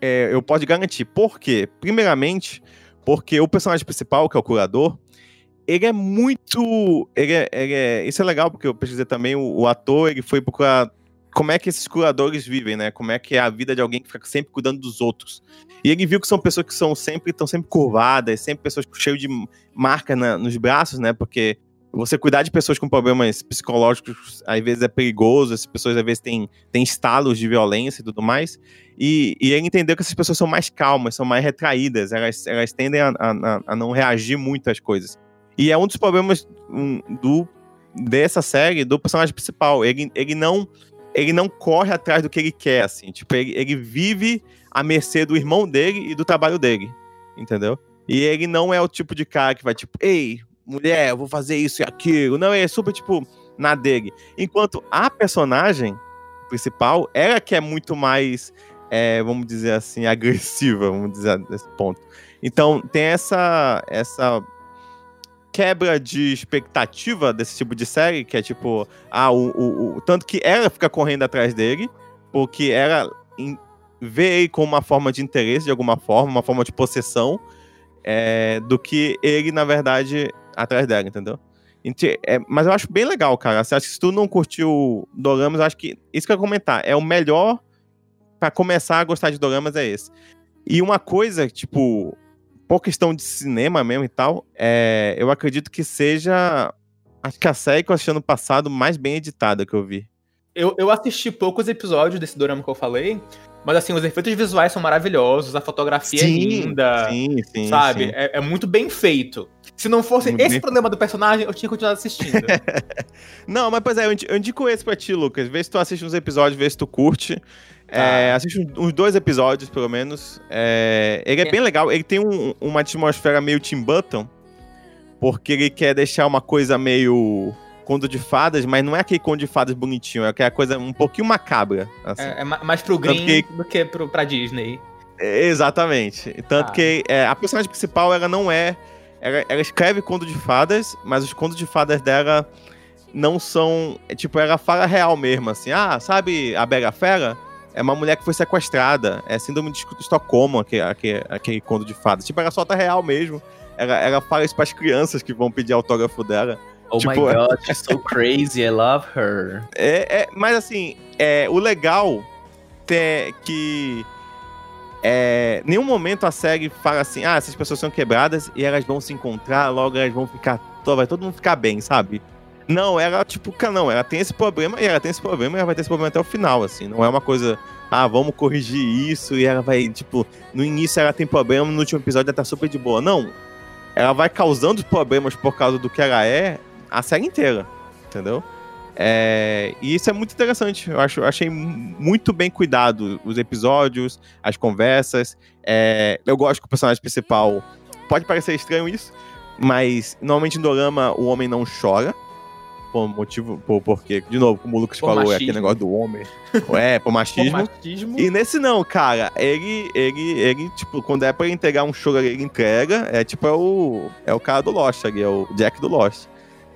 É, eu posso garantir. Por quê? Primeiramente, porque o personagem principal, que é o curador, ele é muito. Ele é, ele é- isso é legal, porque eu pesquisei também. O, o ator, ele foi procurar como é que esses curadores vivem, né? Como é que é a vida de alguém que fica sempre cuidando dos outros. E ele viu que são pessoas que são sempre, estão sempre curvadas, sempre pessoas cheias de marca na- nos braços, né? Porque você cuidar de pessoas com problemas psicológicos às vezes é perigoso, essas pessoas às vezes têm, têm estalos de violência e tudo mais. E, e ele entendeu que essas pessoas são mais calmas, são mais retraídas, elas, elas tendem a, a- a não reagir muito às coisas. E é um dos problemas um, do, dessa série, do personagem principal. Ele, ele, não, ele não corre atrás do que ele quer, assim. Tipo, ele, ele vive à mercê do irmão dele e do trabalho dele. Entendeu? E ele não é o tipo de cara que vai, tipo, ei, mulher, eu vou fazer isso e aquilo. Não, é super, tipo, na dele. Enquanto a personagem principal, ela que é muito mais, é, vamos dizer assim, agressiva, vamos dizer nesse ponto. Então, tem essa, essa quebra de expectativa desse tipo de série, que é tipo, ah, o, o, o- tanto que ela fica correndo atrás dele, porque ela em- vê ele como uma forma de interesse, de alguma forma, uma forma de possessão, é, do que ele, na verdade, atrás dela, entendeu? Ente- é, mas eu acho bem legal, cara. Acha que se tu não curtiu Doramas, acho que. Isso que eu ia comentar. É o melhor pra começar a gostar de Doramas é esse. E uma coisa, tipo, por questão de cinema mesmo e tal, é, eu acredito que seja. Acho que a série que eu assisti ano passado mais bem editada que eu vi. eu, eu assisti poucos episódios desse dorama que eu falei, mas assim, os efeitos visuais são maravilhosos, a fotografia é linda, Sim, sim. sabe? sim. É, é muito bem feito. Se não fosse Muito esse bem- problema do personagem, eu tinha continuado assistindo. (laughs) Não, mas pois é, eu indi- eu indico esse pra ti, Lucas. Vê se tu assiste uns episódios, vê se tu curte. É, assiste uns- dois episódios, pelo menos. É, ele é, É. bem legal. Ele tem um- uma atmosfera meio Tim Burton, porque ele quer deixar uma coisa meio conto de fadas, mas não é aquele conto de fadas bonitinho, é aquela coisa um pouquinho macabra. assim. é, é ma- mais pro Green que- do que pro, pra Disney. Exatamente. Tanto Ah. que é, a personagem principal, ela não é. Ela, ela escreve conto de fadas, mas os contos de fadas dela não são. é, tipo, ela fala real mesmo, assim. Ah, sabe a Bela Fera? É uma mulher que foi sequestrada. É síndrome de Estocolmo, aquele, aquele, aquele conto de fadas. Tipo, ela solta real mesmo. Ela, ela fala isso pras crianças que vão pedir autógrafo dela. Oh Tipo, my god, (laughs) she's so crazy, I love her. É, é, mas assim, é, o legal é que é, nenhum momento a série fala assim, ah, essas pessoas são quebradas e elas vão se encontrar, logo elas vão ficar, vai todo mundo ficar bem, sabe? Não, ela, tipo, não, ela tem esse problema e ela tem esse problema e ela vai ter esse problema até o final, assim. Não é uma coisa, ah, vamos corrigir isso e ela vai, tipo, no início ela tem problema, no último episódio ela tá super de boa. Não, ela vai causando problemas por causa do que ela é a série inteira, entendeu? É, e isso é muito interessante. Eu acho, achei mu- muito bem cuidado os episódios, as conversas. É, eu gosto que o personagem principal. Pode parecer estranho isso, mas normalmente no Dorama o homem não chora. Por motivo. Por, porque, de novo, como o Lucas Por falou, é machismo. aquele negócio do homem. É, por machismo. (laughs) machismo. E nesse não, cara, ele, ele, ele, tipo, quando é pra entregar um choro, ele entrega. É tipo, é o, é o cara do Lost ali, é o Jack do Lost.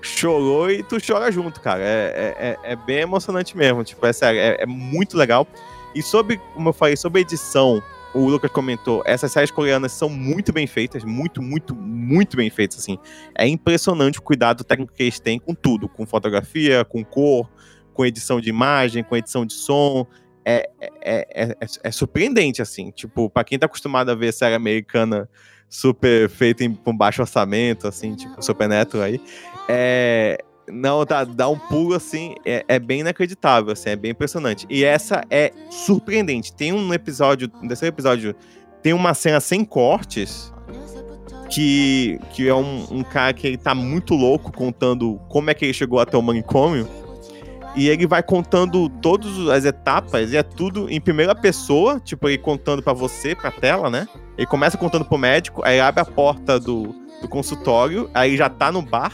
Chorou e tu chora junto, cara. É, é, é- é bem emocionante mesmo, tipo, é sério, é, é muito legal. E sobre, como eu falei, sobre edição, o Lucas comentou, essas séries coreanas são muito bem feitas, muito, muito, muito bem feitas, assim. É impressionante o cuidado técnico que eles têm com tudo, com fotografia, com cor, com edição de imagem, com edição de som. É, é, é, é- é surpreendente, assim. Tipo, pra quem tá acostumado a ver série americana super feita em, com baixo orçamento, assim, tipo, Supernatural aí, é... Não, dá, dá um pulo, assim, é, é bem inacreditável, assim, é bem impressionante. E essa é surpreendente. Tem um episódio, terceiro episódio, tem uma cena sem cortes, que, que é um, um cara que ele tá muito louco contando como é que ele chegou até o manicômio. E ele vai contando todas as etapas, e é tudo em primeira pessoa, tipo, ele contando pra você, pra tela, né? Ele começa contando pro médico, aí abre a porta do, do consultório, aí já tá no bar,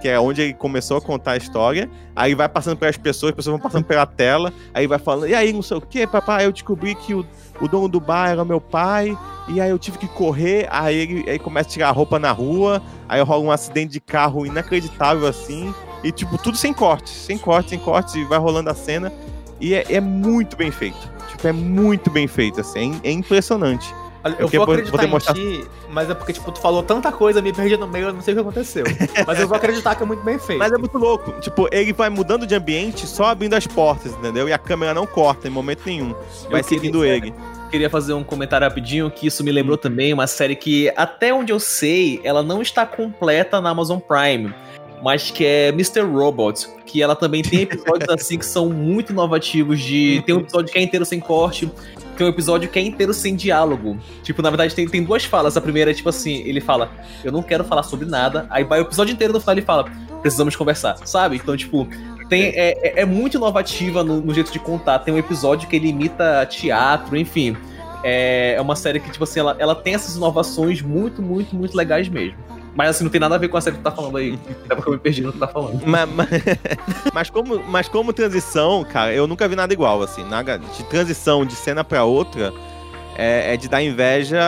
que é onde ele começou a contar a história. Aí vai passando pelas pessoas, as pessoas vão passando pela tela, aí vai falando, e aí, não sei o que, papai, eu descobri que o, o dono do bar era meu pai, e aí eu tive que correr, aí ele, aí começa a tirar a roupa na rua, aí rola um acidente de carro inacreditável assim, e tipo, tudo sem cortes, sem cortes, sem cortes, e vai rolando a cena, e é, é muito bem feito. Tipo, é muito bem feito, assim, é, é impressionante. Olha, Eu eu queria vou poder acreditar em mostrar- ti, mas é porque, tipo, tu falou tanta coisa, me perdi no meio, eu não sei o que aconteceu. mas eu vou acreditar que é muito bem feito. Mas é muito louco. Tipo, ele vai mudando de ambiente só abrindo as portas, entendeu? E a câmera não corta em momento nenhum. Vai Eu queria- seguindo ele. Queria fazer um comentário rapidinho que isso me lembrou também uma série que, até onde eu sei, ela não está completa na Amazon Prime. Mas que é Mr. Robot, que ela também tem episódios (laughs) assim que são muito inovativos. De tem um episódio que é inteiro sem corte, tem um episódio que é inteiro sem diálogo. Tipo, na verdade, tem, tem duas falas. A primeira é tipo assim: ele fala, eu não quero falar sobre nada. Aí vai o episódio inteiro no final ele fala, precisamos conversar, sabe? Então, tipo, tem, é, é- é muito inovativa no, no jeito de contar. Tem um episódio que ele imita teatro, enfim. É, é uma série que, tipo assim, ela, ela tem essas inovações muito, muito, muito legais mesmo. Mas assim, não tem nada a ver com a série que tu tá falando aí. Até porque eu me perdi no que tu tá falando. Mas, (laughs) mas, como, mas como transição, cara, eu nunca vi nada igual, assim. Nada, de transição de cena pra outra é, é de dar inveja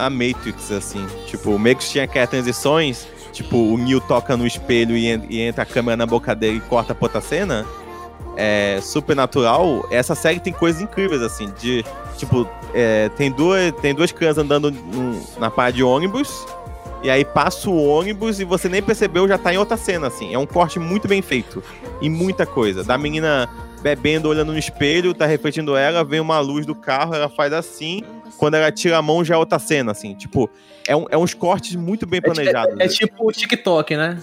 a Matrix, assim. Tipo, o Matrix tinha aquelas transições, tipo, o Neo toca no espelho e, e entra a câmera na boca dele e corta pra outra cena. É super natural. Essa série tem coisas incríveis, assim, de. Tipo, é, tem, duas, tem duas crianças andando num- na parte de ônibus. E aí passa o ônibus e você nem percebeu, já tá em outra cena, assim. É um corte muito bem feito. E muita coisa. Da menina bebendo, olhando no espelho, tá refletindo ela, vem uma luz do carro, ela faz assim. Quando ela tira a mão, já é outra cena, assim. Tipo, é, um- é uns cortes muito bem planejados. É, tipo o TikTok, né?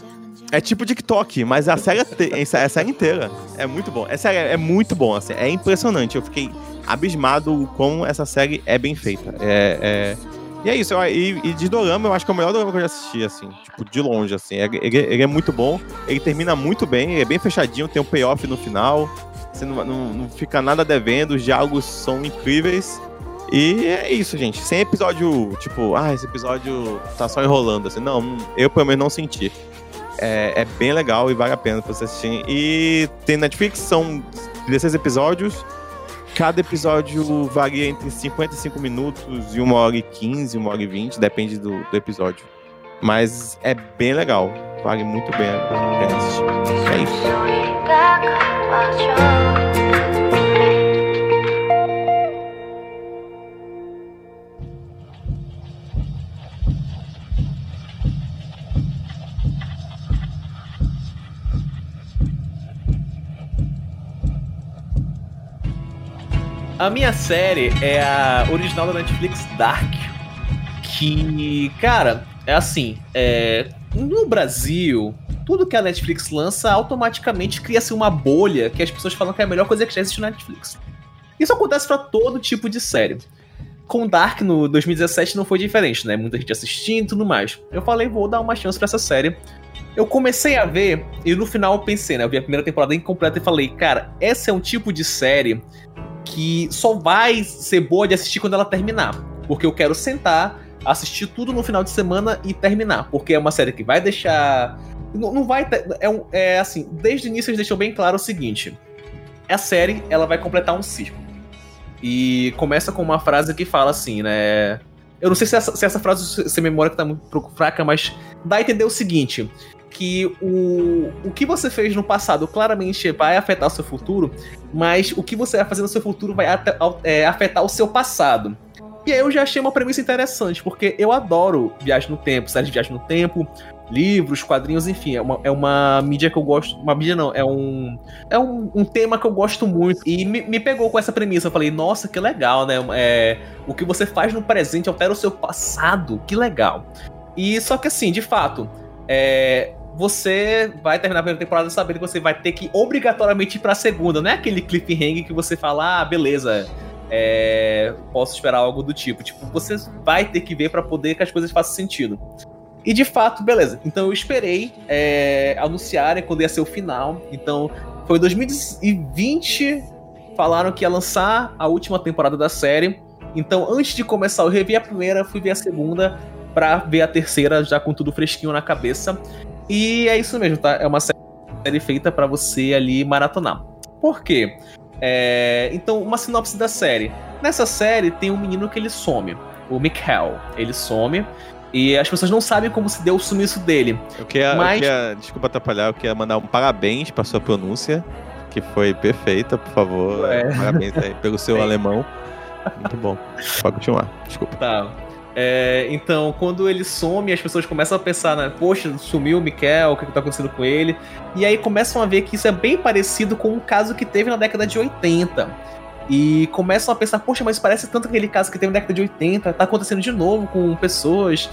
É tipo TikTok, mas a série, te- a série inteira. É muito bom. Essa série é muito bom, assim, é impressionante. Eu fiquei abismado como essa série é bem feita. É, é- E é isso, eu- e, e de Dorama, eu acho que é o melhor Dorama que eu já assisti, assim, tipo, de longe, assim. É- Ele, ele é muito bom, ele termina muito bem, ele é bem fechadinho, tem um payoff no final. Você não, não, não fica nada devendo, os diálogos são incríveis. E é isso, gente. Sem episódio, tipo, ah, esse episódio tá só enrolando, assim. Não, eu pelo menos não senti. É, é bem legal e vale a pena pra você assistir. E tem Netflix, são 16 episódios. Cada episódio varia entre 55 minutos e 1 hora e 15, 1 hora e 20, depende do, do episódio. Mas é bem legal. Vale muito bem a pena assistir. É isso. A minha série é a original da Netflix Dark. Que, cara, é assim, é, no Brasil, tudo que a Netflix lança automaticamente cria-se uma bolha que as pessoas falam que é a melhor coisa que já existe na Netflix. Isso acontece pra todo tipo de série. Com Dark no 2017 não foi diferente, né? Muita gente assistindo e tudo mais. Eu falei, vou dar uma chance pra essa série. Eu comecei a ver e no final eu pensei, né? Eu vi a primeira temporada incompleta e falei, cara, esse é um tipo de série que só vai ser boa de assistir quando ela terminar. Porque eu quero sentar, assistir tudo no final de semana e terminar. Porque é uma série que vai deixar. Não, não vai. ter- É, um- é assim, desde o início eles deixam bem claro o seguinte: a série ela vai completar um ciclo. E começa com uma frase que fala assim, né? Eu não sei se essa, se essa frase se memória que tá muito fraca, mas dá a entender o seguinte: que o, o que você fez no passado claramente vai afetar o seu futuro, mas o que você vai fazer no seu futuro vai é, afetar o seu passado. E aí eu já achei uma premissa interessante, porque eu adoro viagem no tempo, séries de viagem no tempo, livros, quadrinhos, enfim, é uma, é uma mídia que eu gosto. Uma mídia não, é um. É um, um tema que eu gosto muito. E me, me pegou com essa premissa. Eu falei, nossa, que legal, né? É, o que você faz no presente altera o seu passado. Que legal. E só que assim, de fato, é, você vai terminar a primeira temporada sabendo que você vai ter que obrigatoriamente ir pra segunda. Não é aquele cliffhanger que você fala, ah, beleza, é, posso esperar algo do tipo. Tipo, você vai ter que ver pra poder que as coisas façam sentido. E de fato, beleza. Então eu esperei é, anunciarem quando ia ser o final. Então foi 2020, falaram que ia lançar a última temporada da série. Então antes de começar, eu revi a primeira, fui ver a segunda pra ver a terceira já com tudo fresquinho na cabeça. E é isso mesmo, tá? É uma série feita pra você ali maratonar. Por quê? É, então, uma sinopse da série. Nessa série tem um menino que ele some, o Mikael. Ele some e as pessoas não sabem como se deu o sumiço dele. Eu queria, Mas- eu queria- desculpa atrapalhar, eu queria mandar um parabéns pra sua pronúncia, que foi perfeita, por favor. É. Parabéns aí pelo seu (laughs) alemão. Muito bom. Pode continuar, desculpa. Tá. É, então, quando ele some, as pessoas começam a pensar, né? Poxa, sumiu o Mikael, o que, que tá acontecendo com ele? E aí começam a ver que isso é bem parecido com um caso que teve na década de 80. E começam a pensar, poxa, mas parece tanto aquele caso que teve na década de 80, tá acontecendo de novo com pessoas.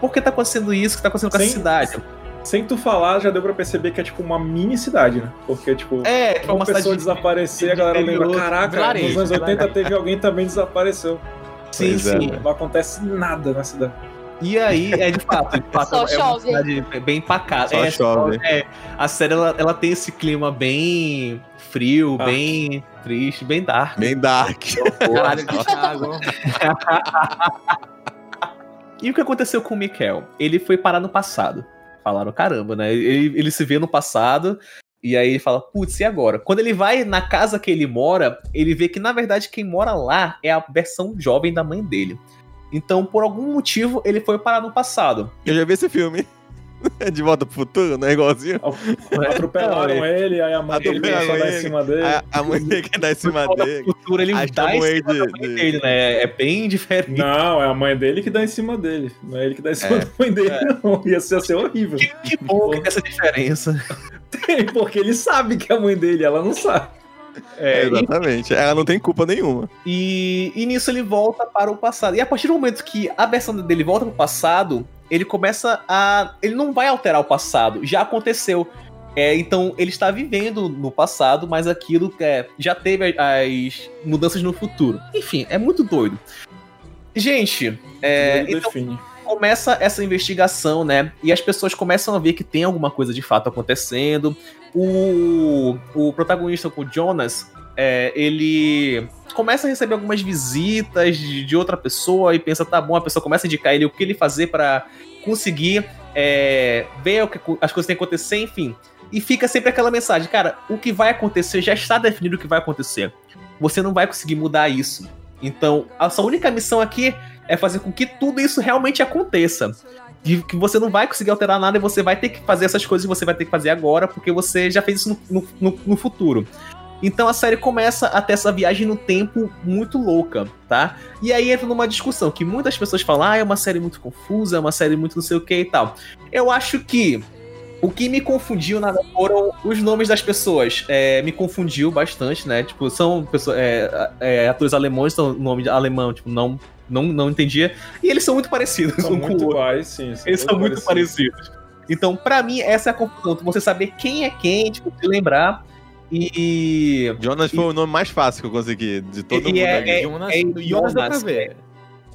Por que tá acontecendo isso? O que tá acontecendo com essa Sim. cidade? Sem tu falar, já deu pra perceber que é tipo uma mini cidade, né? Porque, tipo, É, tipo, uma, pessoa desaparecer, a galera interior, caraca, nos anos 80 vilarejo." teve alguém também desapareceu. Sim, Pois é, sim. né? Não acontece nada na cidade. E aí, é de fato, de fato Só é uma chove. cidade bem pacata. Só é, chove. é, a série ela, ela tem esse clima bem frio, Dark. bem triste, bem dark. Bem dark. (laughs) Caralho, Thiago. E o que aconteceu com o Mikael? Ele foi parar no passado. Falaram, caramba, né? Ele, ele se vê no passado. E aí ele fala, putz, e agora? Quando ele vai na casa que ele mora, ele vê que na verdade quem mora lá é a versão jovem da mãe dele. Então, por algum motivo, ele foi parar no passado. Eu já vi esse filme. (laughs) De volta pro futuro, não é igualzinho? Atropelaram Não, ele, aí a mãe dele a dar em cima dele. A, a mãe dele quer dar em cima No dele. futuro, ele Aí dá em cima da de- mãe de- dele, né? É bem diferente. Não, é a mãe dele que dá em cima dele. Não é ele que dá em cima É. da mãe dele, não. Ia ser, ia ser horrível. Que, que bom que tem essa diferença. (laughs) Tem, porque ele sabe que é a mãe dele, ela não sabe. É, É, exatamente. Ela não tem culpa nenhuma. E, e nisso ele volta para o passado. E a partir do momento que a versão dele volta para o passado, ele começa a. Ele não vai alterar o passado, já aconteceu. É, então ele está vivendo no passado, mas aquilo é, já teve as mudanças no futuro. Enfim, é muito doido. Gente, é, então define. Começa essa investigação, né? E as pessoas começam a ver que tem alguma coisa de fato acontecendo. O, o protagonista, o Jonas, é, ele começa a receber algumas visitas de, de outra pessoa e pensa, tá bom, a pessoa começa a indicar ele o que ele fazer pra conseguir é, ver o que as coisas têm que acontecer, enfim. E fica sempre aquela mensagem, cara, o que vai acontecer já está definido o que vai acontecer. Você não vai conseguir mudar isso. Então, a sua única missão aqui é fazer com que tudo isso realmente aconteça. De que você não vai conseguir alterar nada e você vai ter que fazer essas coisas que você vai ter que fazer agora, porque você já fez isso no, no- no futuro. Então a série começa a ter essa viagem no tempo muito louca, tá? E aí entra numa discussão que muitas pessoas falam: ah, é uma série muito confusa, é uma série muito não sei o que e tal. Eu acho que o que me confundiu nada foram os nomes das pessoas. É, me confundiu bastante, né? Tipo, são pessoas, é, é, atores alemães, então o nome de alemão, tipo, não, não, não entendia. E eles são muito parecidos São um com o muito outro. iguais, sim. Eles são muito parecidos. Então, pra mim, essa é a confusão. Você saber quem é quem, tipo, se lembrar. E. Jonas foi o nome mais fácil que eu consegui de todo E mundo é- é- Jonas, é Jonas dá pra Jonas.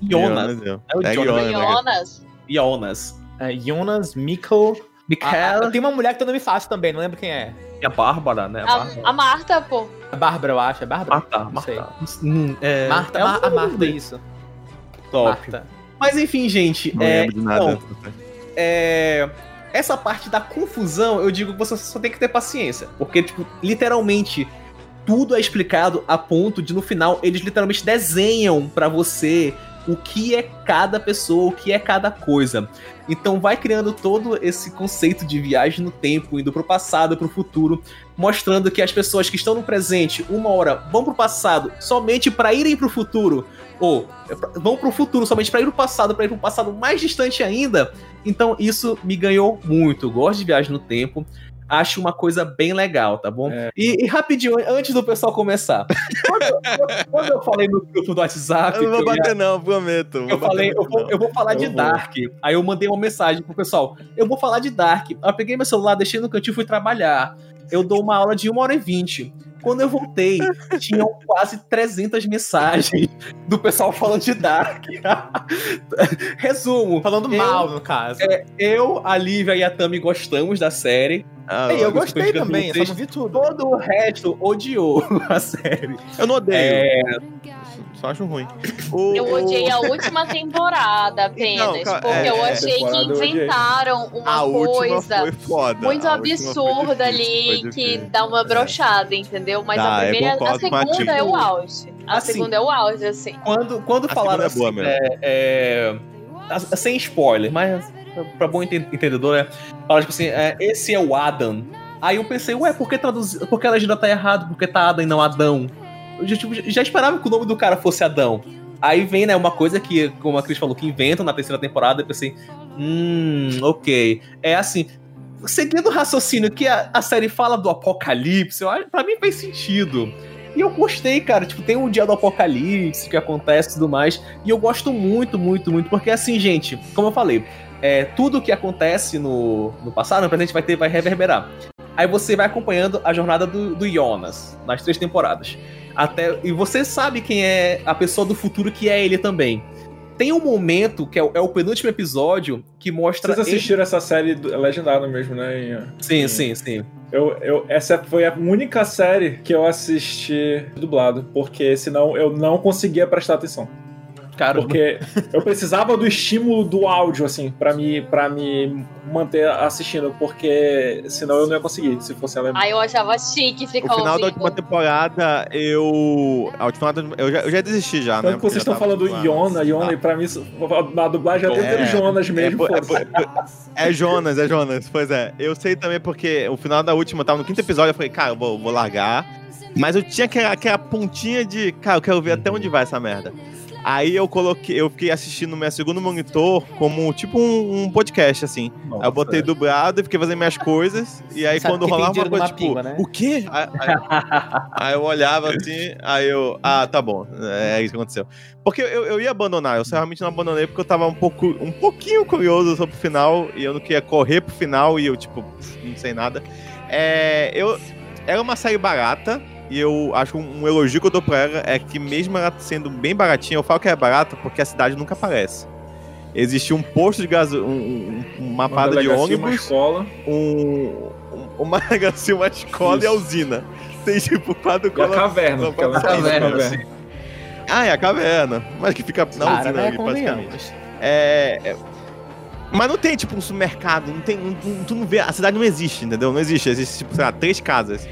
Jonas. eu. É o É Jonas. Jonas? Jonas. Jonas. É, Jonas, Mikkel. Mikael ah, tem uma mulher que tem nome fácil também, não lembro quem é. e a Bárbara, né? A Bárbara. A, a Marta, pô. A Bárbara, eu acho. É Bárbara? Marta, Não sei. Marta. Hum, é- Marta, é Mar- a Marta, isso. Top. Marta. Mas enfim, gente. Não é, lembro de nada. então, é, essa parte da confusão, eu digo que você só tem que ter paciência. Porque, tipo, literalmente, tudo é explicado a ponto de, no final, eles literalmente desenham pra você o que é cada pessoa, o que é cada coisa. Então vai criando todo esse conceito de viagem no tempo, indo pro passado, pro futuro, mostrando que as pessoas que estão no presente, uma hora, vão pro passado somente pra irem pro futuro, ou vão pro futuro somente pra ir pro passado, pra ir pro passado mais distante ainda. Então isso me ganhou muito. Eu gosto de viagem no tempo. Acho uma coisa bem legal, tá bom? É. E, e rapidinho, antes do pessoal começar. Quando, eu- quando eu falei no grupo do WhatsApp, Eu não vou eu ia- bater, não, prometo. eu falei, eu vou, eu vou falar de Eu vou. Dark. Aí eu mandei uma mensagem pro pessoal. Eu vou falar de Dark. Aí eu peguei meu celular, deixei no cantinho e fui trabalhar. Eu dou uma aula de 1 hora e 20. Quando eu voltei, tinham quase 300 mensagens do pessoal falando de Dark. (laughs) Resumo. Falando Eu- mal, no caso. Eu, a Lívia e a Tami gostamos da série. Ah, Ei, eu eu gostei também, eu só não vi tudo. Todo o resto odiou (laughs) a série. eu não odeio. É, Só acho ruim. O- Eu o- odiei a última temporada apenas. Cara, porque é, eu é, achei que inventaram uma A coisa foda. muito absurda ali que dá uma brochada, entendeu? Mas Dá, a eu primeira, concordo com a segunda é o auge. A Assim, segunda é o auge, assim. Quando, quando falaram é assim, é, é, sem spoiler, mas pra bom enten- entendedor, é, falaram tipo assim, é, esse é o Adam. Aí eu pensei, ué, por que traduzir, por que a legenda tá errado? Por que tá Adam e não Adão? Eu já, tipo, já esperava que o nome do cara fosse Adão. Aí vem, né, uma coisa que, como a Cris falou, que inventam na terceira temporada, eu pensei, hum, ok. É assim, seguindo o raciocínio que a, a série fala do apocalipse, pra mim faz sentido. E eu gostei, cara. Tipo, tem um dia do apocalipse que acontece e tudo mais. E eu gosto muito, muito, muito. Porque assim, gente, como eu falei, é, tudo que acontece no, no passado, no presente vai ter, vai reverberar. Aí você vai acompanhando a jornada do, do Jonas nas três temporadas. Até, e você sabe quem é a pessoa do futuro que é ele também. Tem um momento, que é o, é o penúltimo episódio, que mostra. Vocês ele- assistiram essa série do- legendada mesmo, né? Ian? Sim, sim, sim. Eu, eu, essa foi a única série que eu assisti dublado, porque senão eu não conseguia prestar atenção. Porque eu precisava do estímulo do áudio, assim, pra me, pra me manter assistindo, porque senão eu não ia conseguir, se fosse alemão. Aí eu achava chique O ficar final da ouvindo. última temporada, eu. A última eu já, eu já desisti já, né? Tanto que vocês estão falando Iona, Iona, Ah. e pra mim, na dublagem já É, tem Jonas mesmo. é, foda-se. É Jonas, é Jonas. Pois é. Eu sei também porque o final da última tava no quinto episódio. Eu falei, cara, eu vou, vou largar. Mas eu tinha aquela, aquela pontinha de, cara, eu quero ver até onde vai essa merda. Aí eu coloquei, eu fiquei assistindo no meu segundo monitor como tipo um, um podcast, assim. Aí eu botei dublado e fiquei fazendo minhas coisas. E aí Sabe quando rolava uma coisa, tipo, pinga, né? o quê? Aí, aí- aí eu olhava assim, aí eu, ah, tá bom, é isso que aconteceu. Porque eu, eu ia abandonar, eu realmente não abandonei porque eu tava um pouco, um pouquinho curioso sobre o final e eu não queria correr pro final e eu, tipo, não sei nada. É, eu, era uma série barata, e eu acho que um, um elogio que eu dou pra ela é que mesmo ela sendo bem baratinha, eu falo que é barata porque a cidade nunca aparece. Existe um posto de gasolina, um, um- uma parada de delegacia, uma ônibus, escola um, um- uma (laughs) delegacia, uma escola e a Isso. usina. Tem tipo quatro e a colas- caverna. Não, a faz caverna, caverna. Ah, é a caverna. Mas que fica na Cara, usina né? ali, praticamente. Convenhamos. É, é- Mas não tem, tipo, um supermercado, não tem. não- tu não vê. A cidade não existe, entendeu? Não existe. Existe, tipo, sei lá, três casas.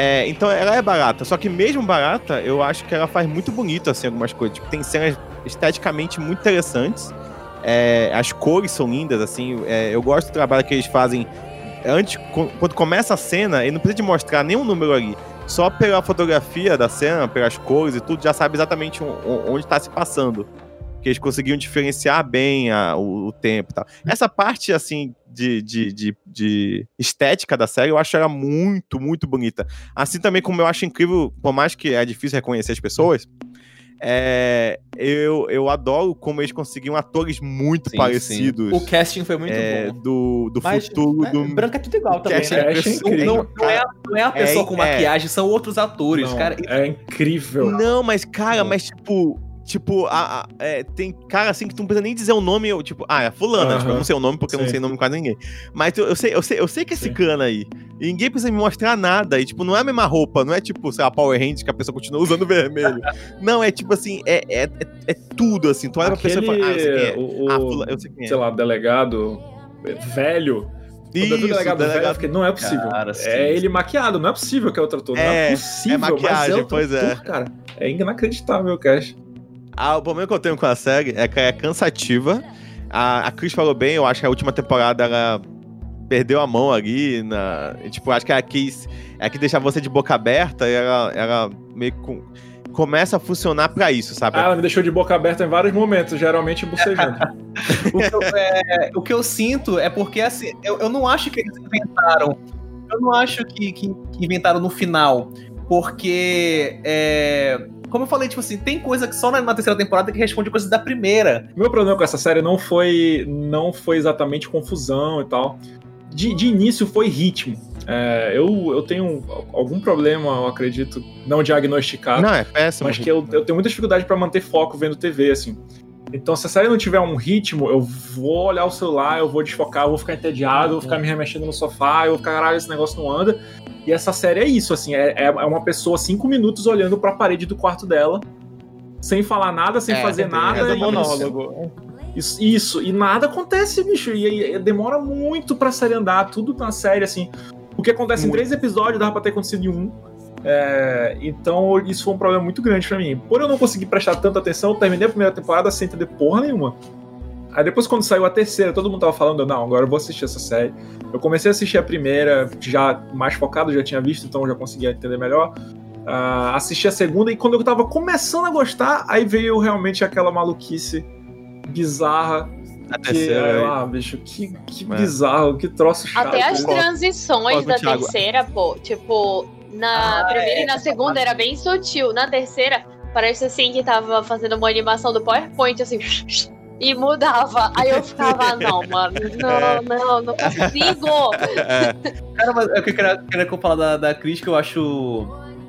É, então ela é barata. Só que mesmo barata, eu acho que ela faz muito bonito, assim, algumas coisas. Tipo, tem cenas esteticamente muito interessantes. É, as cores são lindas, assim. é, eu gosto do trabalho que eles fazem. Antes, quando começa a cena, ele não precisa de mostrar nenhum número ali. Só pela fotografia da cena, pelas cores e tudo, já sabe exatamente onde está se passando que eles conseguiam diferenciar bem a- o, o tempo e tal. Essa parte, assim, de, de, de, de estética da série, eu acho ela muito, muito bonita. Assim também como eu acho incrível, por mais que é difícil reconhecer as pessoas, é, eu, eu adoro como eles conseguiam atores muito Sim, parecidos O casting foi muito é, bom. do, do Mas, futuro né, do... Branca é tudo igual também, né? é. Não, não é, a- não é a pessoa É, com é. maquiagem, são outros atores, Não, cara. É incrível. Não, mas, cara, Não. mas tipo. Tipo, a, a- é, tem cara assim que tu não precisa nem dizer o nome, eu, tipo, ah, é fulana, Aham. tipo, eu não sei o nome porque eu não Sim. sei o nome de quase ninguém. Mas eu, eu sei, eu sei, eu sei que é esse Sim. cana aí. E ninguém precisa me mostrar nada. E, tipo, não é a mesma roupa, não é tipo, sei lá, Power Rangers que a pessoa continua usando (laughs) vermelho. não, é tipo assim, é, é, é, é tudo assim. Tu olha pra pessoa e fala, ah, eu sei quem é. o, o- Ah, eu sei quem é. sei lá, delegado velho. O Isso, delegado, velho, delegado. fiquei, não é possível. Cara, sim. é ele maquiado, não é possível que é outro ator. não é É, possível, é maquiagem, mas é outro pois é. cara. É inacreditável o Ah, o problema que eu tenho com a série é que ela é cansativa. A, a Cris falou bem, eu acho que a última temporada ela perdeu a mão ali. Na, e, tipo, acho que ela quis. Ela quis deixar você de boca aberta e ela, ela meio que com- começa a funcionar pra isso, sabe? Ah, ela me deixou de boca aberta em vários momentos, geralmente bocejando. (laughs) O que, eu, é, o que eu sinto é porque, assim, eu, eu não acho que eles inventaram. Eu não acho que, que- que inventaram no final. Porque, é, como eu falei, tipo assim, tem coisa que só na, na terceira temporada que responde coisas da primeira. O meu problema com essa série não foi, não foi exatamente confusão e tal. De, de início foi ritmo. É, eu, eu tenho algum problema, eu acredito, não diagnosticado. Não, é péssimo. mas que eu, eu tenho muita dificuldade pra manter foco vendo TV, assim. Então, se a série não tiver um ritmo, eu vou olhar o celular, eu vou desfocar, eu vou ficar entediado, eu vou ficar me remexendo no sofá, eu vou ficar, caralho, esse negócio não anda. E essa série é isso, assim, é, é uma pessoa cinco minutos olhando pra parede do quarto dela, sem falar nada, sem É, fazer é nada. do e- monólogo. Isso, isso, e nada acontece, bicho. E, e demora muito pra série andar, tudo na série, assim. O que acontece em três episódios dava pra ter acontecido em um. É, então, isso foi um problema muito grande pra mim. Por eu não conseguir prestar tanta atenção, eu terminei a primeira temporada sem entender porra nenhuma. Aí depois, quando saiu a terceira, todo mundo tava falando, não, agora eu vou assistir essa série. Eu comecei a assistir a primeira, já mais focado, já tinha visto, então eu já conseguia entender melhor. Ah, assisti a segunda, e quando eu tava começando a gostar, aí veio realmente aquela maluquice bizarra A que, terceira. ah, bicho, que, que É. bizarro, que troço chato. Até as transições da Thiago. terceira, pô, tipo, na Ah, primeira é. e na segunda era bem sutil. Na terceira, parece assim que tava fazendo uma animação do PowerPoint, assim, (laughs) e mudava. Aí eu ficava, não, mano, (laughs) não, não, não consigo. Cara, mas é o que eu queria, queria que eu falar da, da Cris, que eu acho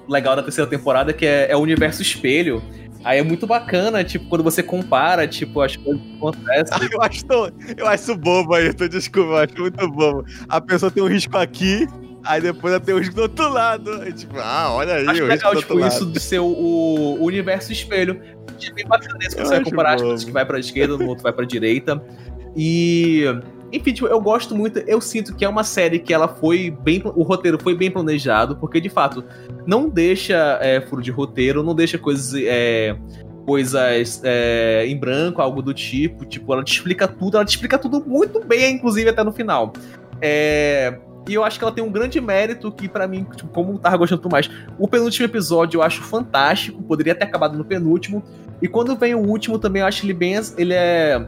legal da terceira temporada, que é, é o universo espelho. Aí é muito bacana, tipo, quando você compara, tipo, as coisas que acontecem. (laughs) Eu acho, tão- eu acho isso bobo aí, tô desculpa, eu acho muito bobo. A pessoa tem um risco aqui, aí depois um risco do outro lado. E tipo, ah, olha aí, Acho legal, tipo, outro isso lado. de ser o, o universo espelho. Tipo, bem bacana isso, você vai comparar as bobo. coisas que vai pra esquerda, no outro vai pra direita. E. Enfim, tipo, eu gosto muito, eu sinto que é uma série que ela foi bem. O roteiro foi bem planejado, porque de fato não deixa é, furo de roteiro, não deixa coisas. é, coisas é, em branco, algo do tipo. Tipo, ela te explica tudo, ela te explica tudo muito bem, inclusive até no final. É, e eu acho que ela tem um grande mérito que, pra mim, tipo, como eu tava gostando muito mais, o penúltimo episódio eu acho fantástico, poderia ter acabado no penúltimo. E quando vem o último também, eu acho ele bem. Ele é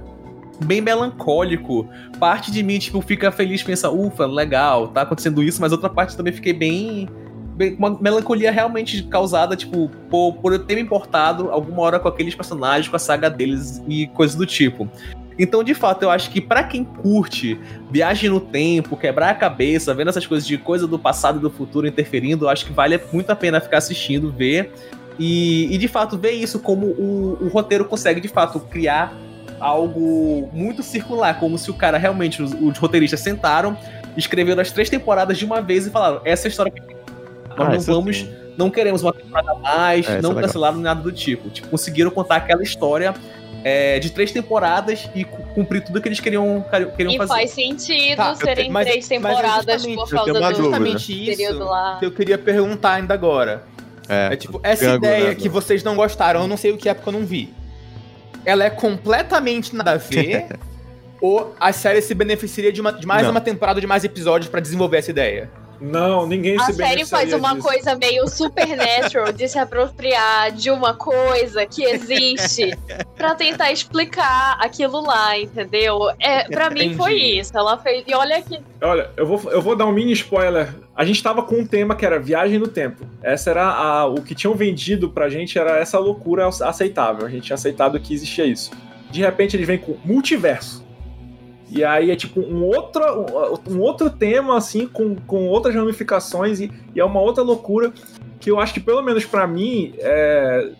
bem melancólico. Parte de mim, tipo, fica feliz, pensa, ufa, legal, tá acontecendo isso, mas outra parte também fiquei bem. bem uma melancolia realmente causada, tipo, por, por eu ter me importado alguma hora com aqueles personagens, com a saga deles e coisas do tipo. Então, de fato, eu acho que pra quem curte viagem no tempo, quebrar a cabeça, vendo essas coisas de coisa do passado e do futuro interferindo, eu acho que vale muito a pena ficar assistindo, ver. E, e de fato, ver isso como o, o roteiro consegue, de fato, criar algo muito circular, como se o cara realmente, os, os roteiristas sentaram, escreveram as três temporadas de uma vez e falaram: essa é a história que nós Ah, não isso vamos, sim. não queremos uma temporada a mais, É, não é legal. cancelaram nada do tipo. Tipo, conseguiram contar aquela história é, de três temporadas e cu- cumprir tudo que eles queriam, queriam E fazer. faz sentido Tá, serem te- mas- três mas temporadas justamente- por tenho causa do. Justamente isso período lá. que eu queria perguntar ainda agora. É É. tipo, essa ideia né, que vocês não gostaram, eu não sei o que é porque eu não vi. Ela é completamente nada a ver? (laughs) ou a série se beneficiaria de, uma- de mais Não. uma temporada de mais episódios pra desenvolver essa ideia? Não, ninguém A se série faz uma disso. coisa meio supernatural de se apropriar de uma coisa que existe pra tentar explicar aquilo lá, entendeu? É, para mim foi isso. Ela fez. E olha que Olha, eu vou, eu vou dar um mini spoiler. A gente tava com um tema que era viagem no tempo. Essa era a, o que tinham vendido pra gente era essa loucura aceitável. A gente tinha aceitado que existia isso. De repente eles vêm com multiverso. E aí é tipo um outro, um outro tema, assim, com, com outras ramificações, e, e é uma outra loucura que eu acho que, pelo menos pra mim, é,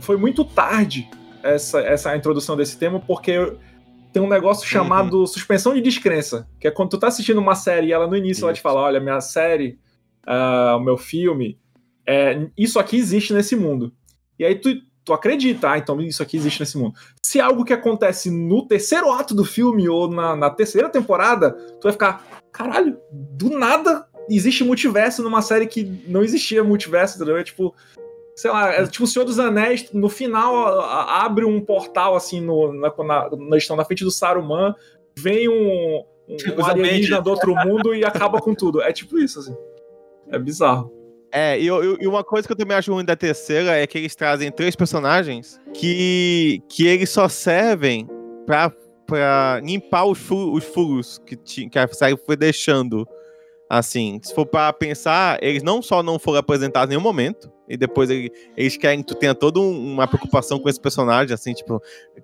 foi muito tarde essa, essa introdução desse tema, porque tem um negócio chamado suspensão de descrença, que é quando tu tá assistindo uma série e ela no início ela te Isso. fala, olha, minha série, ah, o meu filme, é, isso aqui existe nesse mundo. E aí tu, tu acredita, ah, então isso aqui existe nesse mundo. Se algo que acontece no terceiro ato do filme ou na, na terceira temporada, tu vai ficar, caralho, do nada existe multiverso numa série que não existia multiverso, entendeu? É tipo, sei lá, é tipo o Senhor dos Anéis, no final a- abre um portal assim, no, na, na, na, estão na frente do Saruman, vem um, um, um alienígena do outro mundo e acaba com tudo. É tipo isso, assim. É bizarro. É, e, e uma coisa que eu também acho ruim da terceira é que eles trazem três personagens que, que eles só servem pra, pra limpar os, fu- os furos que, ti- que a série foi deixando. Assim, se for pra pensar, eles não só não foram apresentados em nenhum momento, e depois ele- eles querem que tu tenha toda um- uma preocupação com esse personagem, assim, tipo,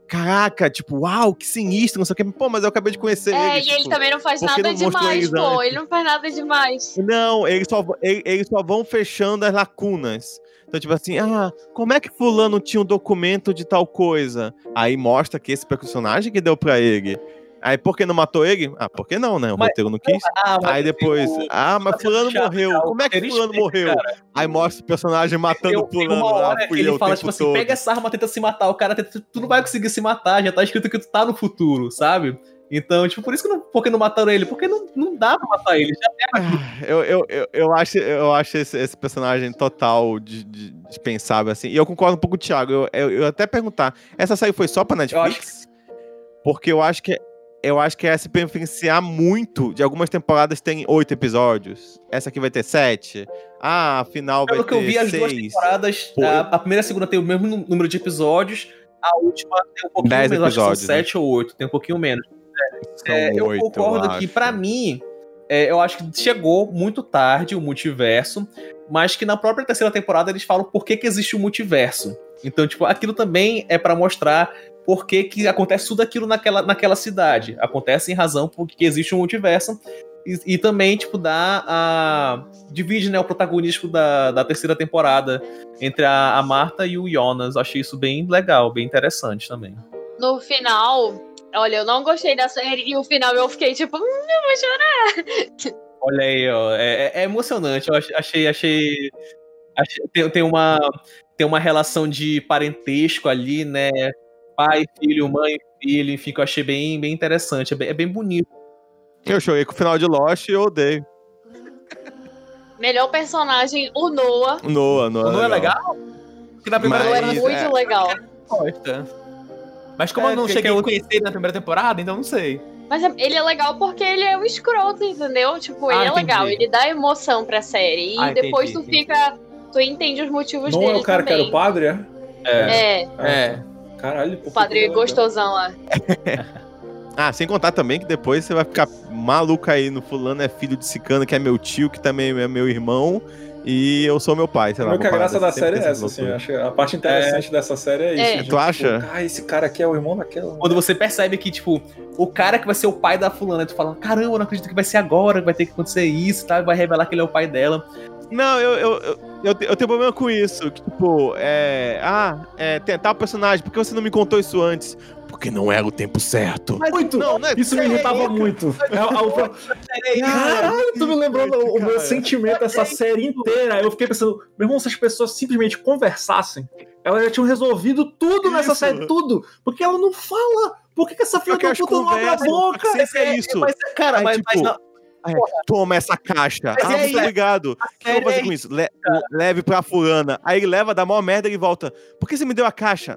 caraca, tipo, uau, que sinistro, não sei o que. Pô, mas eu acabei de conhecer É, ele. e ele tipo, também não faz nada não demais, pô. antes? Ele não faz nada demais. Não, eles só, eles, eles só vão fechando as lacunas. Então, tipo assim, ah, como é que fulano tinha um documento de tal coisa? Aí mostra que esse personagem que deu pra ele. Aí, por que não matou ele? Ah, por que não, né? O Mas- roteiro não quis. Ah, Aí depois, o- ah, mas fulano chato, morreu. cara, Como é que fulano morreu? cara. Aí mostra o personagem matando Eu- fulano hora que fui eu ele o fala, tipo assim, todo. pega essa arma, tenta se matar. O cara tenta, tu não vai conseguir se matar, já tá escrito que tu tá no futuro, sabe? Então, tipo, por isso que não, por que não mataram ele? Porque não, não dá pra matar ele. Já Eu, eu, eu, eu acho, eu acho esse, esse personagem total de, de- dispensável, assim. E eu concordo um pouco com o Thiago. Eu, eu, eu até perguntar, essa série foi só pra Netflix? Porque eu acho que eu acho que é se beneficiar muito de algumas temporadas tem oito episódios. Essa aqui vai ter sete. Ah, afinal vai Pelo que ter eu vi, as duas seis. temporadas, a, eu- a primeira e a segunda tem o mesmo nú- número de episódios, a última tem um pouquinho Dez menos, acho que são episódios, né? sete ou oito, tem um pouquinho menos. É, eu oito, concordo que, acho. pra mim, é, eu acho que chegou muito tarde o multiverso, mas que na própria terceira temporada eles falam por que, que existe o multiverso. Então, tipo, aquilo também é pra mostrar por que, que acontece tudo aquilo naquela, naquela cidade. Acontece em razão porque existe um multiverso. E, e também, tipo, dá a. Divide, né, o protagonismo da, da terceira temporada entre a, a Marta e o Jonas. Achei isso bem legal, bem interessante também. No final, olha, eu não gostei da série e o final eu fiquei tipo, hum, eu vou chorar. (laughs) Olha aí, ó. É, é- é emocionante. Eu ach- achei, achei. achei- tem, tem uma, tem uma relação de parentesco ali, né? Pai, filho, mãe, filho, enfim, que eu achei bem, bem interessante. É bem, é bem bonito. Eu chorei com o final de Lost e eu odeio. Melhor personagem, o Noah. Noah, Noah. Não é legal? Porque na primeira Mas- Noah é temporada muito é. legal. Mas como É, eu não que- cheguei que eu- a conhecer ele na primeira temporada, então não sei. Mas é- ele é legal porque ele é um escroto, entendeu? Tipo, Ah, ele é entendi. legal, ele dá emoção pra série. E Ah, depois entendi, tu entendi. fica. Tu entende os motivos Não dele é o cara que também. era o padre, é? É. É. É. Caralho, por O que padre que gostosão lá. (laughs) Ah, sem contar também que depois você vai ficar maluco aí no fulano é filho de Sicano, que é meu tio, que também é meu irmão, e eu sou meu pai, sei lá. Que a graça da série é essa, assim. acho a parte interessante dessa série é isso. É. gente, Tu acha? Tipo, ah, esse cara aqui é o irmão daquela. Quando você percebe que, tipo, o cara que vai ser o pai da fulana, tu fala, caramba, eu não acredito que vai ser agora, que vai ter que acontecer isso, tá? Vai revelar que ele é o pai dela. Não, eu, eu, eu, eu, te- eu tenho problema com isso. Que, tipo, é. Ah, é. Tentar o personagem, por que você não me contou isso antes? Porque não era o tempo certo. Muito! Não, não é- Isso me irritava muito. É, é, Caralho, tu me lembrou o, o meu sentimento essa série inteira. Eu fiquei pensando, meu irmão, se as pessoas simplesmente conversassem, elas já tinham resolvido tudo nessa série, tudo. Porque ela não fala. Por que, que essa filha da puta não abre a boca? é isso. Mas, cara, mas, tipo, mas não- É, toma essa caixa. Mas ah, é muito obrigado. O que eu vou fazer com isso? Le- leve pra fulana. Aí ele leva, dá maior merda e volta. Por que você me deu a caixa?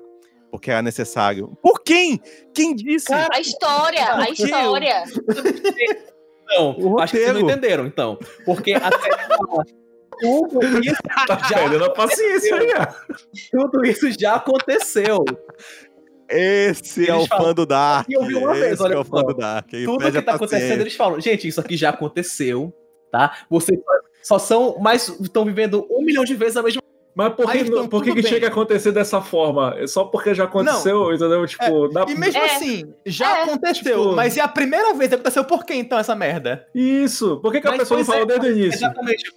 Porque era necessário. Por quem? Quem disse? A história, a história. Não, O acho que vocês não roteiro. entenderam, então. Porque a série fala, tudo isso (laughs) Tá já, perdendo a paciência aí, tudo isso já aconteceu. Esse é Eles o falam- fã do Dark. Eu vi uma vez, Esse olha é o fã do Dark. Ele tudo que tá acontecendo, eles falam, gente, isso aqui já aconteceu, tá? Vocês só são mais. estão vivendo um milhão de vezes a mesma Mas por que, então, por que, que chega a acontecer dessa forma? É Só porque já aconteceu, entendeu? Tipo, dá... E mesmo É. assim, já É. aconteceu. Tipo- Mas e a primeira vez aconteceu por que então essa merda? Isso. Por que, que a pessoa não falou é, desde o início? Exatamente.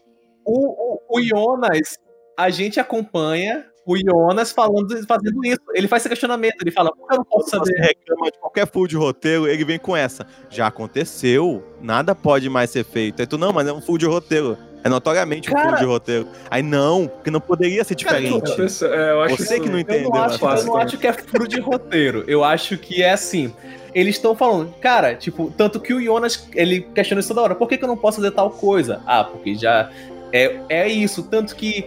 O, o, o Jonas, a gente acompanha o Jonas falando, fazendo isso. Ele faz esse questionamento, ele fala, por que eu não posso saber? você reclama de qualquer full de roteiro, ele vem com essa. Já aconteceu, nada pode mais ser feito. Aí tu, não, mas é um full de roteiro. É notoriamente um Cara- full de roteiro. Aí não, que não poderia ser Cara, diferente. A pessoa- é, eu acho Você que não Eu entendeu. não, acho, eu fácil não também. acho que é furo de roteiro. Eu acho que é assim. Eles estão falando, cara, tipo, tanto que o Jonas, ele questiona isso toda hora. Por que, que eu não posso fazer tal coisa? Ah, porque já. É, é isso. Tanto que.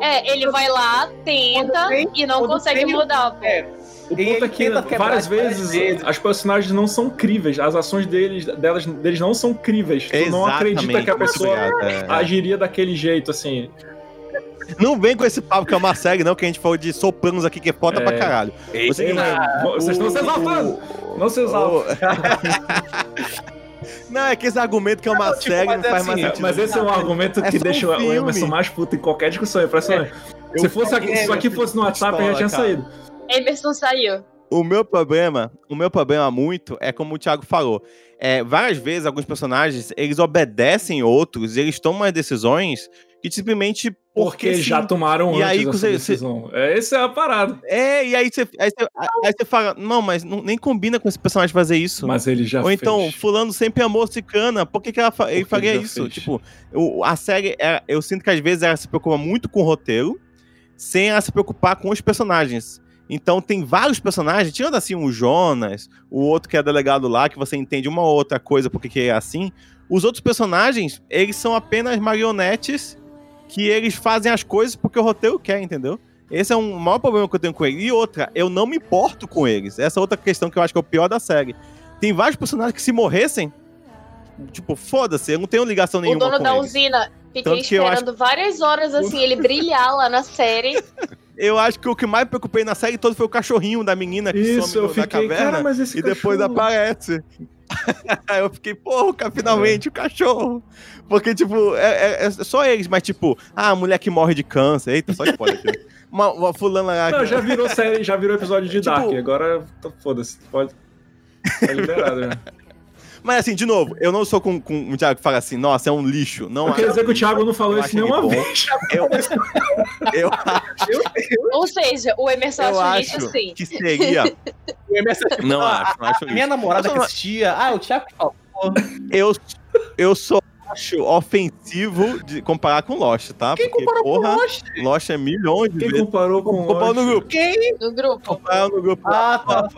É, ele vai lá, tenta tem- e não consegue tem- mudar, pô. É, O ponto ele é que várias vezes, vezes. as personagens não são críveis, as ações deles, delas, deles não são críveis. Tu não acredita que a pessoa obrigado, é. agiria daquele jeito, assim. Não vem com esse papo que é uma série, não, que a gente falou de sopranos aqui que é foda É. pra caralho. Você que não é. Vocês estão se exaltando! Não se exaltam. (laughs) Não, é que esse argumento que é uma Não, tipo, série mas não faz assim, mais É, sentido. Mas esse é um argumento É que um deixa o. Emerson mais puto em qualquer discussão, é impressionante. Se fosse aqui, se isso aqui fosse no WhatsApp, já tinha saído. Emerson saiu. O meu problema, o meu problema muito é como o Thiago falou. É, várias vezes alguns personagens, eles obedecem outros, e eles tomam as decisões que simplesmente Porque, porque, já tomaram E antes aí, você- decisão. É, esse é a parada. É, e aí você, aí você, aí você fala, não, mas não- nem combina com esse personagem fazer isso. Mas ele já Ou então, fez. fulano sempre amou cicana, por que, que ela, fa- ele faria isso? fez. Tipo, o- a série, é- eu sinto que às vezes ela se preocupa muito com o roteiro, sem ela se preocupar com os personagens. Então tem vários personagens, tirando assim o Jonas, o outro que é delegado lá, que você entende uma ou outra coisa porque que é assim. Os outros personagens, eles são apenas marionetes que eles fazem as coisas porque o roteiro quer, entendeu? Esse é um maior problema que eu tenho com eles. E outra, eu não me importo com eles. Essa é outra questão que eu acho que é o pior da série. Tem vários personagens que se morressem, tipo, foda-se, eu não tenho ligação O nenhuma dono com da eles. usina. Fiquei Tanto esperando várias horas assim, ele brilhar lá na série. (laughs) Eu acho que o que mais me preocupei na série toda foi o cachorrinho da menina que Isso, some eu fiquei, na caverna cara, mas esse e depois cachorro- aparece. Aí (laughs) eu fiquei, porra, finalmente o cachorro. Porque, tipo, é, é- é só eles, mas tipo, ah, a mulher que morre de câncer. Eita, só spoiler aqui. (laughs) Uma, uma fulana lá. Não, já virou série, já virou episódio de Tipo- Dark. Agora, foda-se, pode. Tá liberado, né? (laughs) Mas assim, de novo, eu não sou com, com um Thiago que fala assim, nossa, é um lixo. Não Eu queria dizer que o Thiago não falou isso nenhuma vez. Eu, eu, Ou seja, o Emerson eu acha lixo acho sim. que seria. O Emerson- Não Ah, acho, não acho a minha namorada que assistia, ah, o Thiago falou. Eu, eu só acho ofensivo de comparar com Lost, tá? Quem Porque, comparou porra, com Lost? Lost é milhões de Quem vezes. comparou com Comparou no grupo. Quem? No grupo. Comparou no grupo. Ah, tá.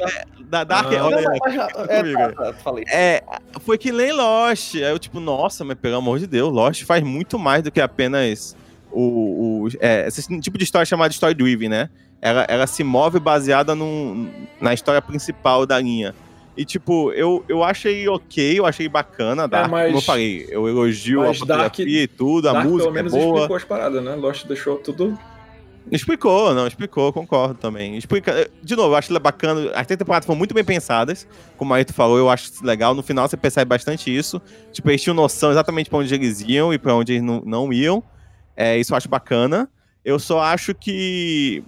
Da Dark, Ah. olha Não, mas é, comigo. tá, tá, falei. É, foi que nem Lost. Aí eu, tipo, nossa, mas pelo amor de Deus, Lost faz muito mais do que apenas o. o é, esse tipo de história chamada Story Driven, né? Ela, ela se move baseada num, na história principal da linha. E, tipo, eu, eu achei ok, eu achei bacana, Dark, mas- como eu falei. Eu elogio a mas Dark- fotografia e tudo, a Dark música pelo é menos boa. explicou as paradas, né? Lost deixou tudo Explicou, não, explicou, concordo também. Explica, de novo, eu acho bacana. As três temporadas foram muito bem pensadas, como aí tu falou, eu acho legal. No final você percebe bastante isso. Tipo, eles tinham noção exatamente pra onde eles iam e pra onde eles não, não iam. É, isso eu acho bacana. Eu só acho que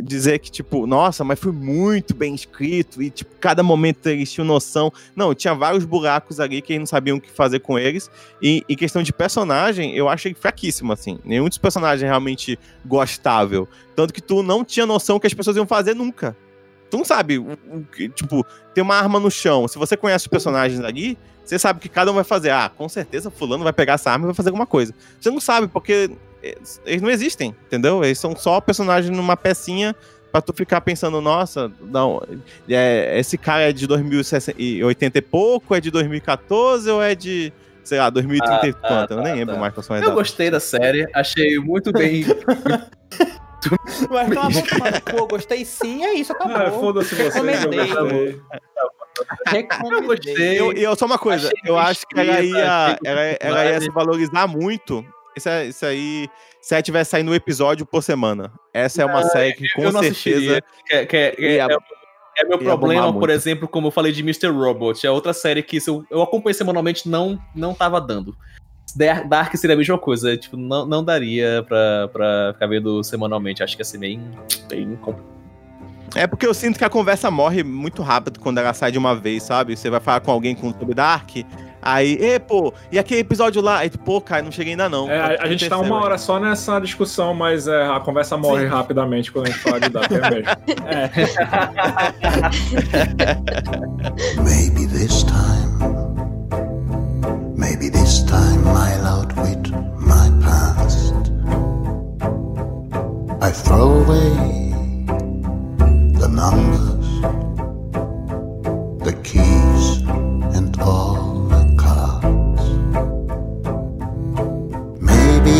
dizer que, tipo, nossa, mas foi muito bem escrito e, tipo, cada momento eles tinham noção. Não, tinha vários buracos ali que eles não sabiam o que fazer com eles. E em questão de personagem, eu achei fraquíssimo, assim. Nenhum dos personagens realmente gostável. Tanto que tu não tinha noção que as pessoas iam fazer nunca. Tu não sabe, o, o tipo, tem uma arma no chão. Se você conhece os personagens ali, você sabe que cada um vai fazer. Ah, com certeza fulano vai pegar essa arma e vai fazer alguma coisa. Você não sabe, porque eles não existem, entendeu? Eles são só personagens numa pecinha pra tu ficar pensando, nossa, não, é, esse cara é de 2080 e pouco, é de 2014 ou é de, sei lá, 2030 e Ah, tá, quanto? Eu nem tá, lembro tá. mais qual são as Eu datas. gostei da série, achei muito bem. (laughs) Mas cala a boca, mano. Pô, gostei sim, é isso, acabou. Ah, foda-se vocês, eu Recomendei. Recomendei. Eu gostei. Eu, e eu, só uma coisa, Achei eu acho que ela ia, ela, ela ia se valorizar muito. Isso, é- isso aí, se ela tivesse saindo um episódio por semana. Essa é uma série que com certeza. assistiria. Que, é- que é- ia- é, é meu problema, por muito. exemplo, como eu falei de Mr. Robot. É outra série que se eu, eu acompanhei semanalmente não, não tava dando. Dar- Dark seria a mesma coisa, tipo, não, não daria pra, pra ficar vendo semanalmente. Acho que ia ser bem, bem. É porque eu sinto que a conversa morre muito rápido quando ela sai de uma vez, sabe? Você vai falar com alguém com sobre Dark, aí, e pô, e aquele episódio lá? Aí tu, pô, cara, não cheguei ainda não. É, a, a gente tá uma hora só nessa discussão, mas é, a conversa morre Sim. rapidamente quando a gente fala de Dark, é mesmo. (laughs) Maybe this time, maybe this time I'll outwit my past. I throw away the numbers, the keys, and all I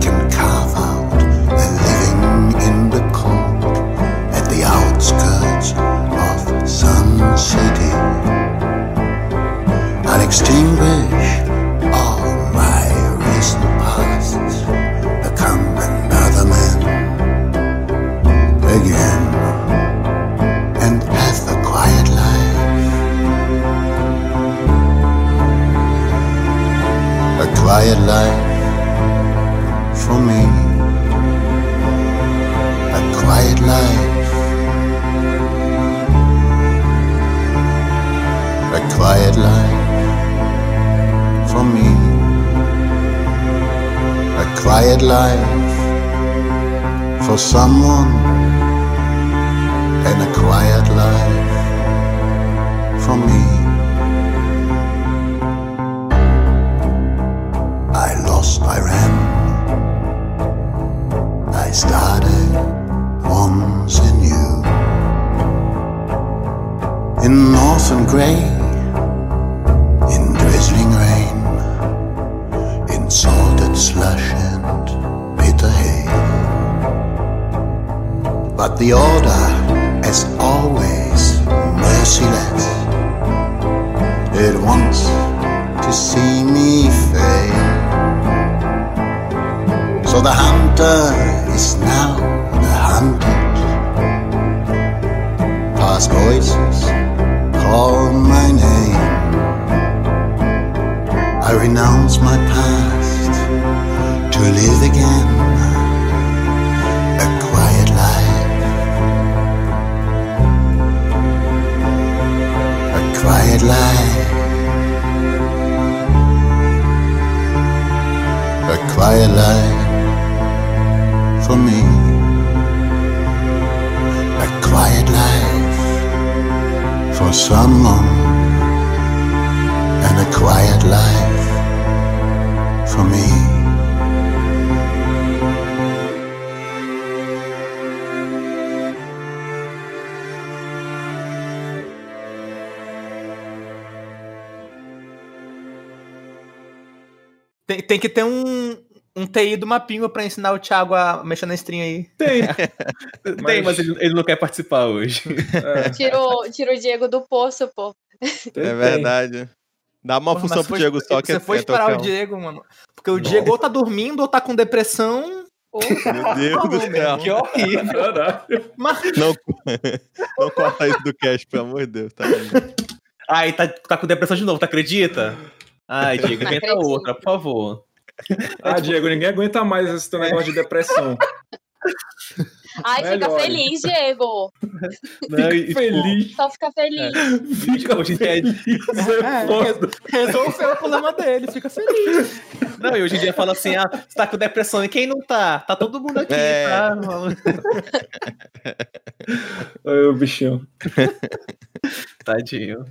can carve out a living in the cold at the outskirts of. I'll extinguish all my recent pasts, become another man again, and have a quiet life. A quiet life for me. A quiet life. A quiet life for me. A quiet life for someone. And a quiet life for me. I lost, I ran. I started once in anew. In northern grey, in drizzling rain, in salted slush and bitter hay. But the order, as always, merciless. It wants to see me fail. So the hunter is now the hunted. Past voices call my name. I renounce my past to live again a quiet life. A quiet life. A quiet life for me. A quiet life for someone. And a quiet life for me. Tem, tem que ter um, um TI do Mapingo pra ensinar o Thiago a mexer na stream aí. Tem. (laughs) Tem, mas ele, ele não quer participar hoje. (laughs) É, Tira o, Diego do poço, pô. É verdade. Dá uma Porra, função mas pro foi- Diego só que Você é foi é esperar o. Diego, mano. Porque o Diego ou tá dormindo ou tá com depressão. Meu Deus do céu. Que horrível. Caralho. Não, (laughs) não corta isso do cast, pelo amor de Deus. Tá. Ai, tá, tá com depressão de novo, tu acredita? Ai, Diego, inventa outra, por favor. Ah, Diego, ninguém aguenta mais esse teu negócio de depressão. Ai, fica Melhor. feliz, Diego. Não, e, tipo, Feliz. Só fica feliz. Fica Hoje em dia- feliz. É foda. Resolveu o problema dele, fica feliz. Não, e hoje em dia fala assim, ah, você tá com depressão, e quem não tá? Tá todo mundo aqui, É. tá? O bichão. Tadinho.